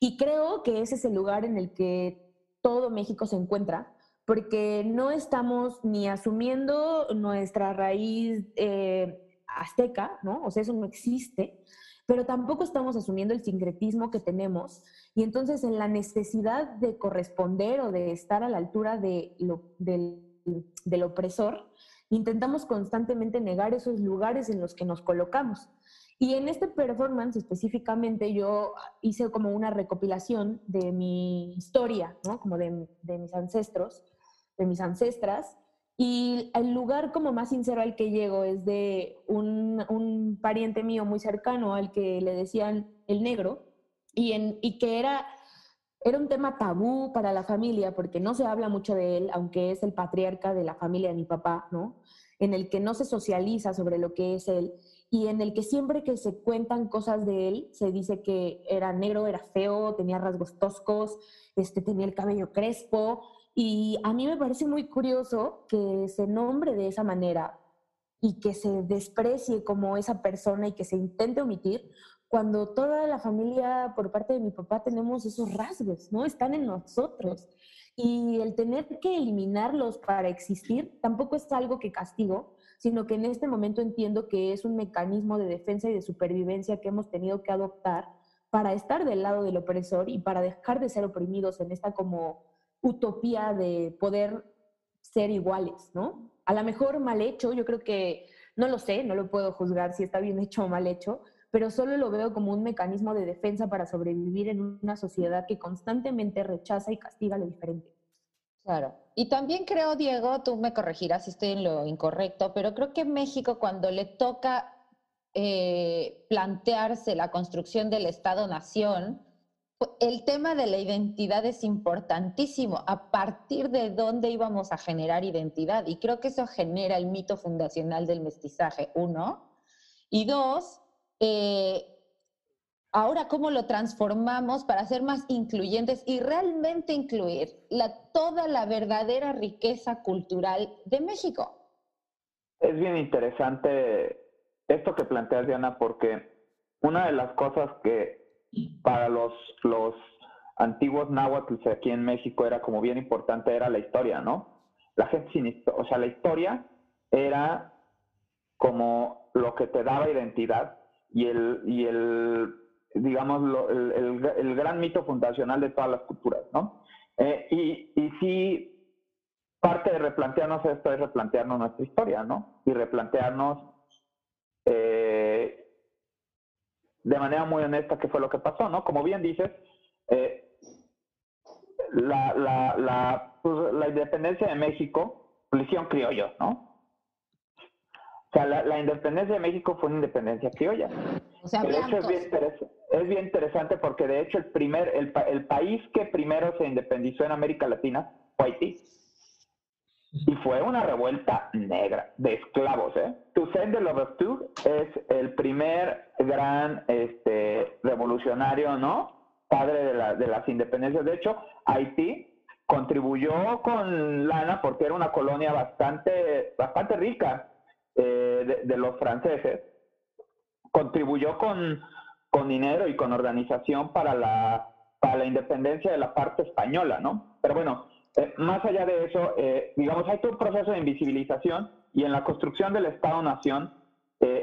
Y creo que ese es el lugar en el que todo México se encuentra, porque no estamos ni asumiendo nuestra raíz eh, azteca, ¿no? O sea, eso no existe, pero tampoco estamos asumiendo el sincretismo que tenemos. Y entonces en la necesidad de corresponder o de estar a la altura de lo, del del opresor, intentamos constantemente negar esos lugares en los que nos colocamos. Y en este performance específicamente yo hice como una recopilación de mi historia, ¿no? Como de, mis ancestros, de mis ancestras. Y el lugar como más sincero al que llego es de un, un pariente mío muy cercano al que le decían el negro y, en, y que era era un tema tabú para la familia porque no se habla mucho de él, aunque es el patriarca de la familia de mi papá, ¿no? En el que no se socializa sobre lo que es él y en el que siempre que se cuentan cosas de él se dice que era negro, era feo, tenía rasgos toscos, este, tenía el cabello crespo y a mí me parece muy curioso que se nombre de esa manera y que se desprecie como esa persona y que se intente omitir, cuando toda la familia por parte de mi papá tenemos esos rasgos, ¿no? Están en nosotros. Y el tener que eliminarlos para existir tampoco es algo que castigo, sino que en este momento entiendo que es un mecanismo de defensa y de supervivencia que hemos tenido que adoptar para estar del lado del opresor y para dejar de ser oprimidos en esta como utopía de poder ser iguales, ¿no? A lo mejor mal hecho, yo creo que, no lo sé, no lo puedo juzgar si está bien hecho o mal hecho, pero solo lo veo como un mecanismo de defensa para sobrevivir en una sociedad que constantemente rechaza y castiga lo diferente. Claro. Y también creo, Diego, tú me corregirás si estoy en lo incorrecto, pero creo que México cuando le toca eh, plantearse la construcción del Estado-Nación, el tema de la identidad es importantísimo, a partir de dónde íbamos a generar identidad. Y creo que eso genera el mito fundacional del mestizaje, uno. Y dos, eh, ahora cómo lo transformamos para ser más incluyentes y realmente incluir toda la verdadera riqueza cultural de México. Es bien interesante esto que planteas, Diana, porque una de las cosas que para los, antiguos náhuatl aquí en México era como bien importante era la historia, ¿no? La gente sin o sea, la historia era como lo que te daba identidad y el, y el digamos, el, el, gran mito fundacional de todas las culturas, ¿no? Eh, y, y sí, parte de replantearnos esto es replantearnos nuestra historia, ¿no? Y replantearnos eh, de manera muy honesta qué fue lo que pasó, ¿no? Como bien dices, eh, la, la, la, pues, la independencia de México, hicieron criollos, ¿no? O sea, la, independencia de México fue una independencia criolla. O sea, es, bien interesante porque de hecho el primer, el, el, país que primero se independizó en América Latina fue Haití. Y fue una revuelta negra de esclavos, ¿eh? Toussaint de Louverture es el primer gran este, revolucionario, ¿no? Padre de, la, de las independencias. De hecho, Haití contribuyó con lana porque era una colonia bastante, bastante rica eh, de, los franceses, contribuyó con, con, dinero y con organización para la, para la independencia de la parte española, ¿no? Pero bueno, eh, más allá de eso, eh, digamos, hay todo un proceso de invisibilización y en la construcción del Estado-Nación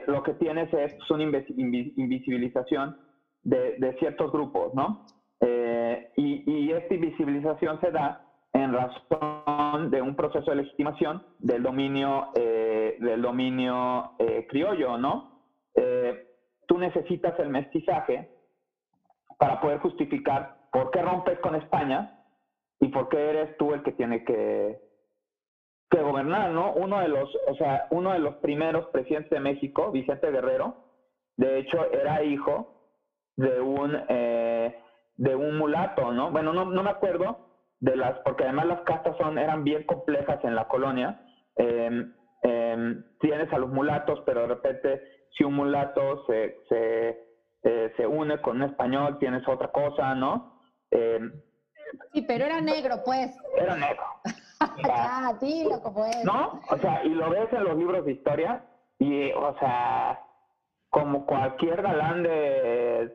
lo que tienes es una invisibilización de, ciertos grupos, ¿no? y, y esta invisibilización se da en razón de un proceso de legitimación del dominio, eh, del dominio eh, criollo, ¿no? Eh, tú necesitas el mestizaje para poder justificar por qué rompes con España y por qué eres tú el que tiene que, que gobernar, ¿no? Uno de los, o sea, uno de los primeros presidentes de México, Vicente Guerrero, de hecho era hijo de un de un mulato, ¿no? Bueno, no, no me acuerdo, de las, porque además las castas son, eran bien complejas en la colonia. Em, em, tienes a los mulatos, pero de repente si un mulato se, se eh, se une con un español, tienes otra cosa, ¿no? Sí, pero era negro, pues. Era negro. ya, dilo como es. ¿No? O sea, y lo ves en los libros de historia y, o sea, como cualquier galán de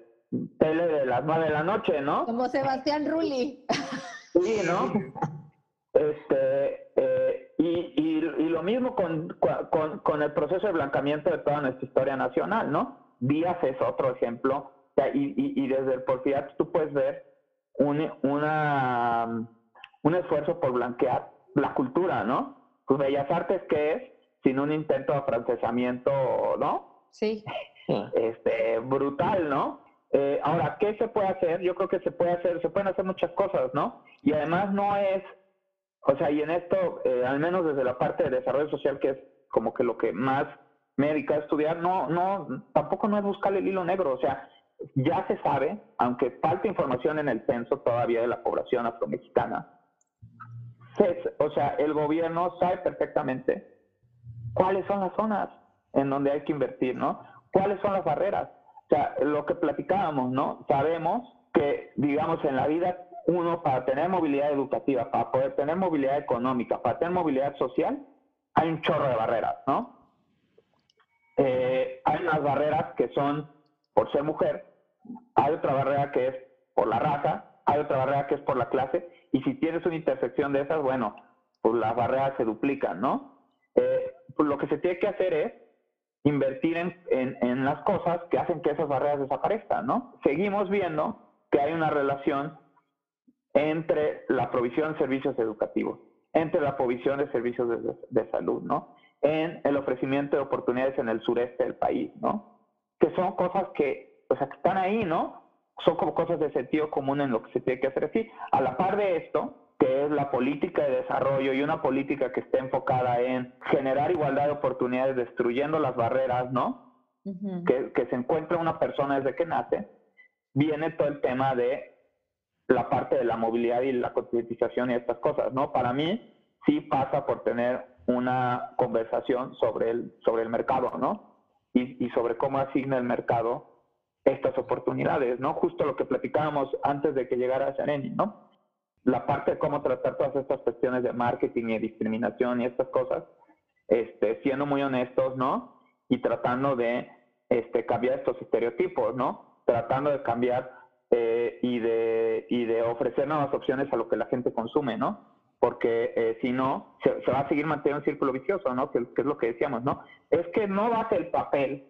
tele de las nueve de la noche, ¿no? Como Sebastián Rulli. Sí, ¿no? Este, eh, y, y, y, lo mismo con, con, con, el proceso de blancamiento de toda nuestra historia nacional, ¿no? Díaz es otro ejemplo, y, y, y desde el porfiriato tú puedes ver un, una, un esfuerzo por blanquear la cultura, ¿no? Pues Bellas Artes, ¿qué es? Sin un intento de afrancesamiento, ¿no? Sí. Este, brutal, ¿no? Eh, ahora, ¿qué se puede hacer? Yo creo que se puede hacer, se pueden hacer muchas cosas, ¿no? Y además no es, o sea, y en esto, eh, al menos desde la parte de desarrollo social, que es como que lo que más médica a estudiar, no, no, tampoco no es buscar el hilo negro, o sea, ya se sabe, aunque falta información en el censo todavía de la población afromexicana, o sea, el gobierno sabe perfectamente cuáles son las zonas en donde hay que invertir, ¿no? ¿Cuáles son las barreras? O sea, lo que platicábamos, ¿no? Sabemos que, digamos, en la vida, uno, para tener movilidad educativa, para poder tener movilidad económica, para tener movilidad social, hay un chorro de barreras, ¿no? Eh, hay unas barreras que son por ser mujer, hay otra barrera que es por la raza, hay otra barrera que es por la clase, y si tienes una intersección de esas, bueno, pues las barreras se duplican, ¿no? Eh, pues lo que se tiene que hacer es invertir en, en, en, las cosas que hacen que esas barreras desaparezcan, ¿no? Seguimos viendo que hay una relación entre la provisión de servicios educativos, entre la provisión de servicios de, de salud, ¿no? En el ofrecimiento de oportunidades en el sureste del país, ¿no? Que son cosas que, o sea, que están ahí, ¿no? son como cosas de sentido común en lo que se tiene que hacer así. A la par de esto, que es la política de desarrollo y una política que esté enfocada en generar igualdad de oportunidades, destruyendo las barreras, ¿no? que, que se encuentra una persona desde que nace, viene todo el tema de la parte de la movilidad y la cotización y estas cosas, ¿no? Para mí sí pasa por tener una conversación sobre el, sobre el mercado, ¿no? Y, y sobre cómo asigna el mercado estas oportunidades, ¿no? Justo lo que platicábamos antes de que llegara Shareni, ¿no? La parte de cómo tratar todas estas cuestiones de marketing y discriminación y estas cosas, este, siendo muy honestos, ¿no? Y tratando de este, cambiar estos estereotipos, ¿no? Tratando de cambiar eh, y, de, y de ofrecer nuevas opciones a lo que la gente consume, ¿no? Porque eh, si no, se, va a seguir manteniendo un círculo vicioso, ¿no? Que, es lo que decíamos, ¿no? Es que no ser el papel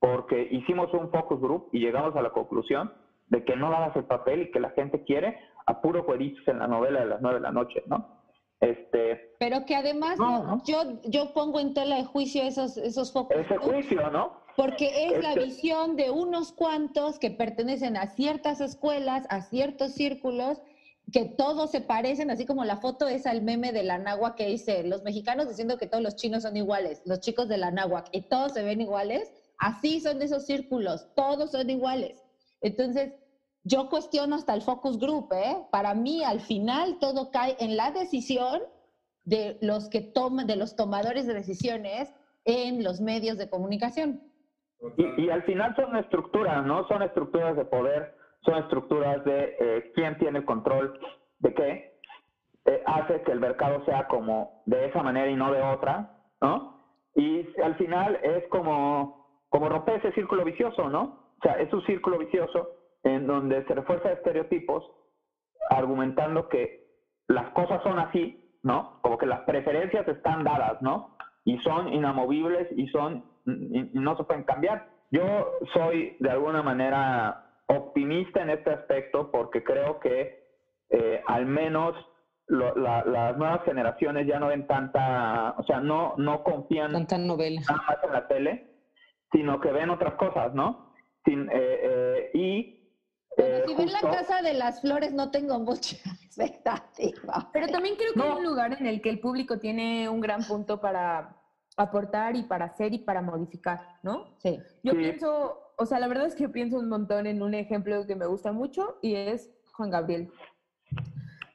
porque hicimos un focus group y llegamos a la conclusión de que no dabas el papel y que la gente quiere a puro cueritos en la novela de las nueve de la noche, ¿no? Este, Pero que además yo, yo pongo en tela de juicio esos, esos focos. Ese juicio, ¿no? Porque es la visión de unos cuantos que pertenecen a ciertas escuelas, a ciertos círculos, que todos se parecen, así como la foto es al meme de la náhuac que dice, los mexicanos diciendo que todos los chinos son iguales, los chicos de la náhuac, y todos se ven iguales Así son esos círculos, todos son iguales. Entonces, yo cuestiono hasta el focus group, ¿eh? Para mí, al final, todo cae en la decisión de los que toman, de los tomadores de decisiones en los medios de comunicación. Y, al final son estructuras, ¿no? Son estructuras de poder, son estructuras de eh, quién tiene el control de qué, eh, hace que el mercado sea como de esa manera y no de otra, ¿no? Y al final es como como romper ese círculo vicioso, ¿no? O sea, es un círculo vicioso en donde se refuerza estereotipos argumentando que las cosas son así, ¿no? Como que las preferencias están dadas, ¿no? Y son inamovibles y son y no se pueden cambiar. Yo soy de alguna manera optimista en este aspecto porque creo que eh, al menos las nuevas generaciones ya no ven tanta, o sea, no, no confían tanta novela. nada más en la tele sino que ven otras cosas, ¿no? Sin, eh, eh, y pero eh, si ven la casa de las flores no tengo mucha expectativa. Pero también creo que es un lugar en el que el público tiene un gran punto para aportar y para hacer y para modificar, ¿no? Sí. Yo pienso, o sea, la verdad es que pienso un montón en un ejemplo que me gusta mucho y es Juan Gabriel.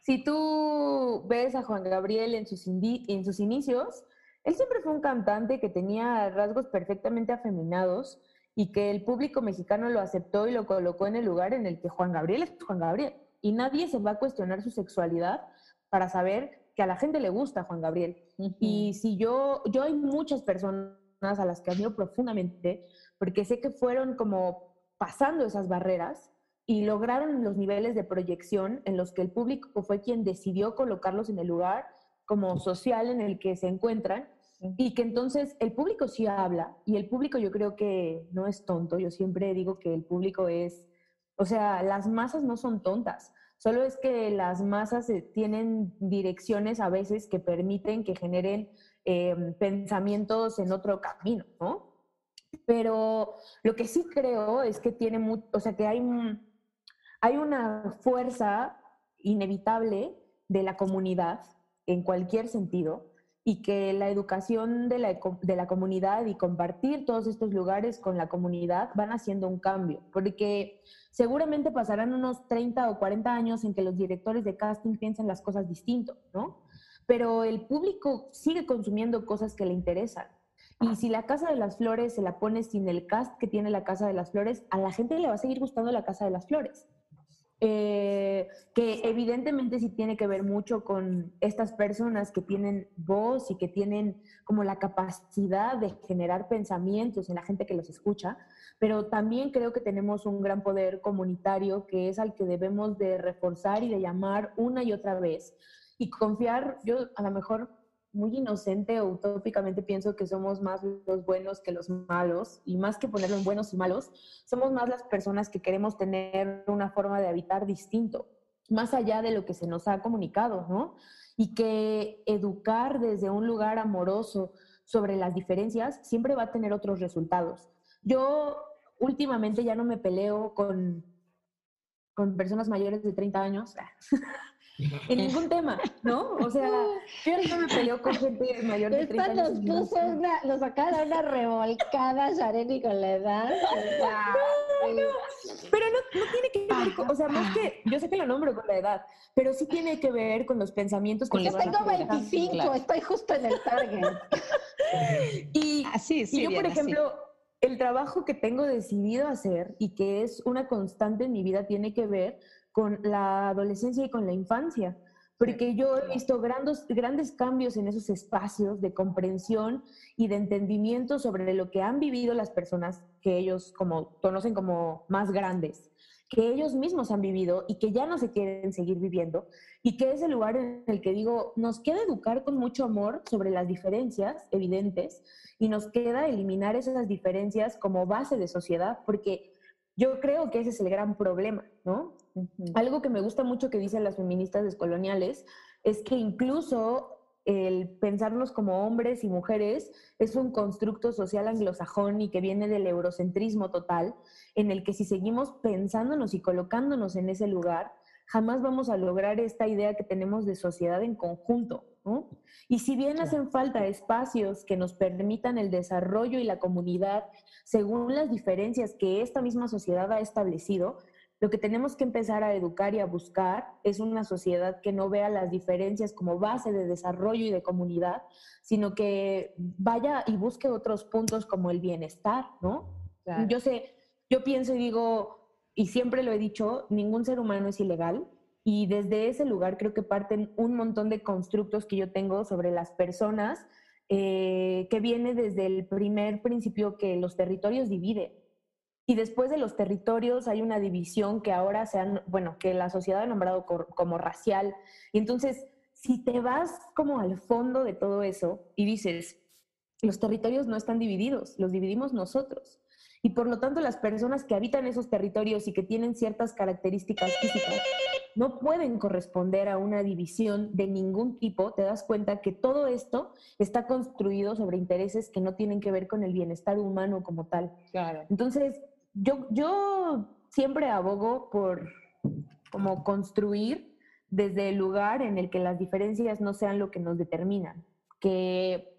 Si tú ves a Juan Gabriel en sus, en sus inicios, él siempre fue un cantante que tenía rasgos perfectamente afeminados y que el público mexicano lo aceptó y lo colocó en el lugar en el que Juan Gabriel es Juan Gabriel. Y nadie se va a cuestionar su sexualidad para saber que a la gente le gusta Juan Gabriel. Y si yo, yo hay muchas personas a las que admiro profundamente, porque sé que fueron como pasando esas barreras y lograron los niveles de proyección en los que el público fue quien decidió colocarlos en el lugar como social en el que se encuentran y que entonces el público sí habla y el público yo creo que no es tonto, yo siempre digo que el público es, o sea, las masas no son tontas, solo es que las masas eh, tienen direcciones a veces que permiten que generen em, pensamientos en otro camino, ¿no? Pero lo que sí creo es que tiene, o sea, que hay, hay una fuerza inevitable de la comunidad en cualquier sentido y que la educación de la, de la, comunidad y compartir todos estos lugares con la comunidad van haciendo un cambio, porque seguramente pasarán unos 30 o 40 años en que los directores de casting piensen las cosas distinto, ¿no? Pero el público sigue consumiendo cosas que le interesan. Y si la Casa de las Flores se la pone sin el cast que tiene la Casa de las Flores, a la gente le va a seguir gustando la Casa de las Flores. Eh, que evidentemente sí tiene que ver mucho con estas personas que tienen voz y que tienen como la capacidad de generar pensamientos en la gente que los escucha, pero también creo que tenemos un gran poder comunitario que es al que debemos de reforzar y de llamar una y otra vez y confiar, yo a lo mejor muy inocente o utópicamente pienso que somos más los buenos que los malos, y más que ponerlo en buenos y malos, somos más las personas que queremos tener una forma de habitar distinto, más allá de lo que se nos ha comunicado, ¿no? Y que educar desde un lugar amoroso sobre las diferencias siempre va a tener otros resultados. Yo últimamente ya no me peleo con, con personas mayores de 30 años. en ningún tema, ¿no? O sea, yo no me peleo con gente mayor de 30 años. nos puso una, nos sacaron una revolcada, Shareni, con la edad. pero no, no, tiene que ver con, o sea, más que, yo sé que lo nombro con la edad, pero sí tiene que ver con los pensamientos que Yo tengo 25, estoy justo en el target. y, así, sí, y yo, por ejemplo, el trabajo que tengo decidido hacer y que es una constante en mi vida tiene que ver con la adolescencia y con la infancia, porque yo he visto grandes, grandes cambios en esos espacios de comprensión y de entendimiento sobre lo que han vivido las personas que ellos como conocen como más grandes, que ellos mismos han vivido y que ya no se quieren seguir viviendo, y que es el lugar en el que digo, nos queda educar con mucho amor sobre las diferencias evidentes y nos queda eliminar esas diferencias como base de sociedad, porque yo creo que ese es el gran problema, ¿no? Algo que me gusta mucho que dicen las feministas descoloniales es que incluso el pensarnos como hombres y mujeres es un constructo social anglosajón y que viene del eurocentrismo total, en el que si seguimos pensándonos y colocándonos en ese lugar, jamás vamos a lograr esta idea que tenemos de sociedad en conjunto. ¿no? Y si bien hacen falta espacios que nos permitan el desarrollo y la comunidad según las diferencias que esta misma sociedad ha establecido, lo que tenemos que empezar a educar y a buscar es una sociedad que no vea las diferencias como base de desarrollo y de comunidad, sino que vaya y busque otros puntos como el bienestar, ¿no? Yo sé, yo pienso y digo, y siempre lo he dicho, ningún ser humano es ilegal. Y desde ese lugar creo que parten un montón de constructos que yo tengo sobre las personas, eh, que viene desde el primer principio que los territorios dividen. Y después de los territorios hay una división que ahora se han, bueno, que la sociedad ha nombrado como racial. Y entonces, si te vas como al fondo de todo eso y dices, los territorios no están divididos, los dividimos nosotros. Y por lo tanto, las personas que habitan esos territorios y que tienen ciertas características físicas no pueden corresponder a una división de ningún tipo, te das cuenta que todo esto está construido sobre intereses que no tienen que ver con el bienestar humano como tal. Claro. Entonces, yo, siempre abogo por como construir desde el lugar en el que las diferencias no sean lo que nos determinan, que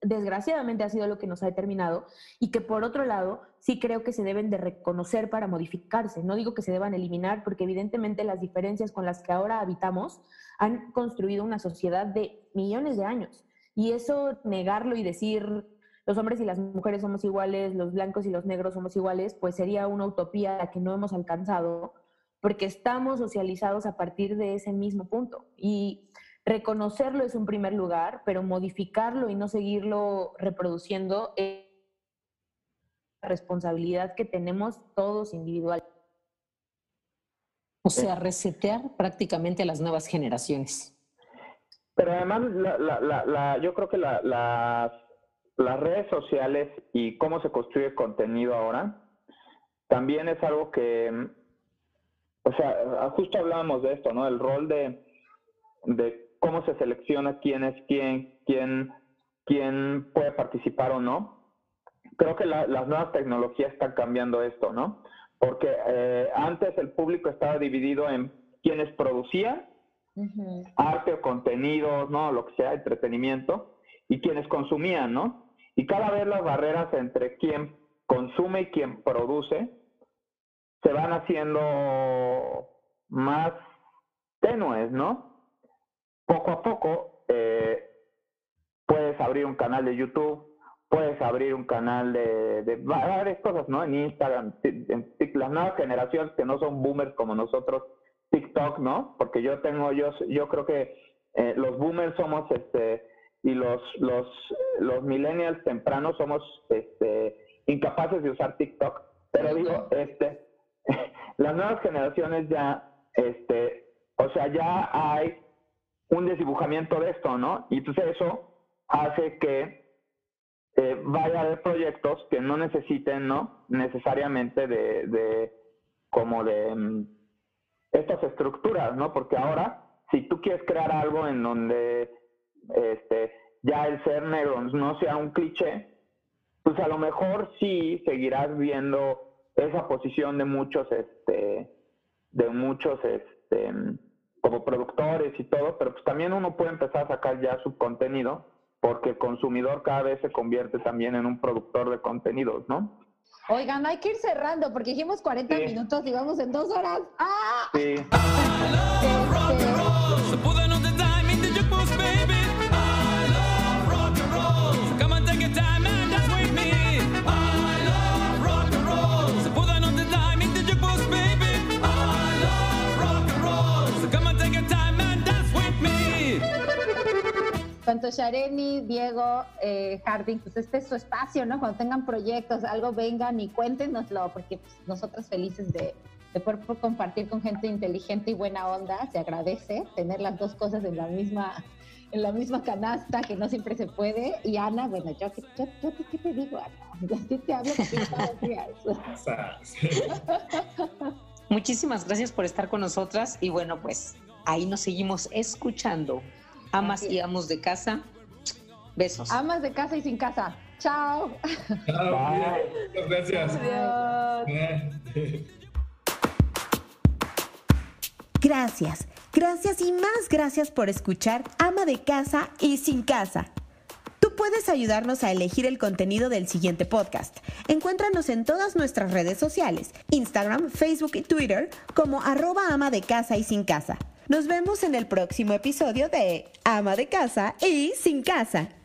desgraciadamente ha sido lo que nos ha determinado y que por otro lado sí creo que se deben de reconocer para modificarse. No digo que se deban eliminar porque evidentemente las diferencias con las que ahora habitamos han construido una sociedad de millones de años y eso negarlo y decir los hombres y las mujeres somos iguales, los blancos y los negros somos iguales, pues sería una utopía la que no hemos alcanzado, porque estamos socializados a partir de ese mismo punto. Y reconocerlo es un primer lugar, pero modificarlo y no seguirlo reproduciendo es la responsabilidad que tenemos todos individual. O sea, resetear prácticamente a las nuevas generaciones. Pero además, yo creo que las, las redes sociales y cómo se construye contenido ahora, también es algo que, o sea, justo hablábamos de esto, ¿no? El rol de, de cómo se selecciona quién es quién, quién, quién puede participar o no. Creo que las nuevas tecnologías están cambiando esto, ¿no? Porque eh, antes el público estaba dividido en quienes producían arte o contenidos, ¿no? Lo que sea, entretenimiento, y quienes consumían, ¿no? Y cada vez las barreras entre quien consume y quien produce se van haciendo más tenues, ¿no? Poco a poco eh, puedes abrir un canal de YouTube, puedes abrir un canal de, de varias cosas, ¿no? En Instagram, en, las nuevas generaciones que no son boomers como nosotros, TikTok, ¿no? Porque yo tengo, yo, yo creo que eh, los boomers somos, este, y los, los, los millennials tempranos somos, este, incapaces de usar TikTok. Pero digo, este, las nuevas generaciones ya, este, o sea, ya hay un desdibujamiento de esto, ¿no? Y entonces eso hace que eh, vaya a haber proyectos que no necesiten, ¿no? Necesariamente de, de como de mm, estas estructuras, ¿no? Porque ahora, si tú quieres crear algo en donde este, ya el ser negro no sea un cliché, pues a lo mejor sí seguirás viendo esa posición de muchos, este, de muchos, este, como productores y todo, pero pues también uno puede empezar a sacar ya su contenido, porque el consumidor cada vez se convierte también en un productor de contenidos, ¿no? Oigan, hay que ir cerrando porque dijimos 40 minutos y vamos en dos horas. ¡Ah! Sí. Tanto Shareni, Diego, eh, Harding, pues este es su espacio, ¿no? Cuando tengan proyectos, algo vengan y cuéntenoslo, porque pues, nosotros felices de, poder compartir con gente inteligente y buena onda, se agradece tener las dos cosas en la misma en la misma canasta, que no siempre se puede. Y Ana, bueno, yo, yo, yo ¿qué te digo, Ana? Yo te hablo Muchísimas gracias por estar con nosotras y bueno, pues ahí nos seguimos escuchando. Amas y amos de casa. Besos. Amas de casa y sin casa. Chao. Chao. Muchas gracias. Gracias, gracias y más gracias por escuchar Ama de casa y sin casa. Tú puedes ayudarnos a elegir el contenido del siguiente podcast. Encuéntranos en todas nuestras redes sociales, Instagram, Facebook y Twitter como arroba ama de casa y sin casa. Nos vemos en el próximo episodio de Ama de Casa y Sin Casa.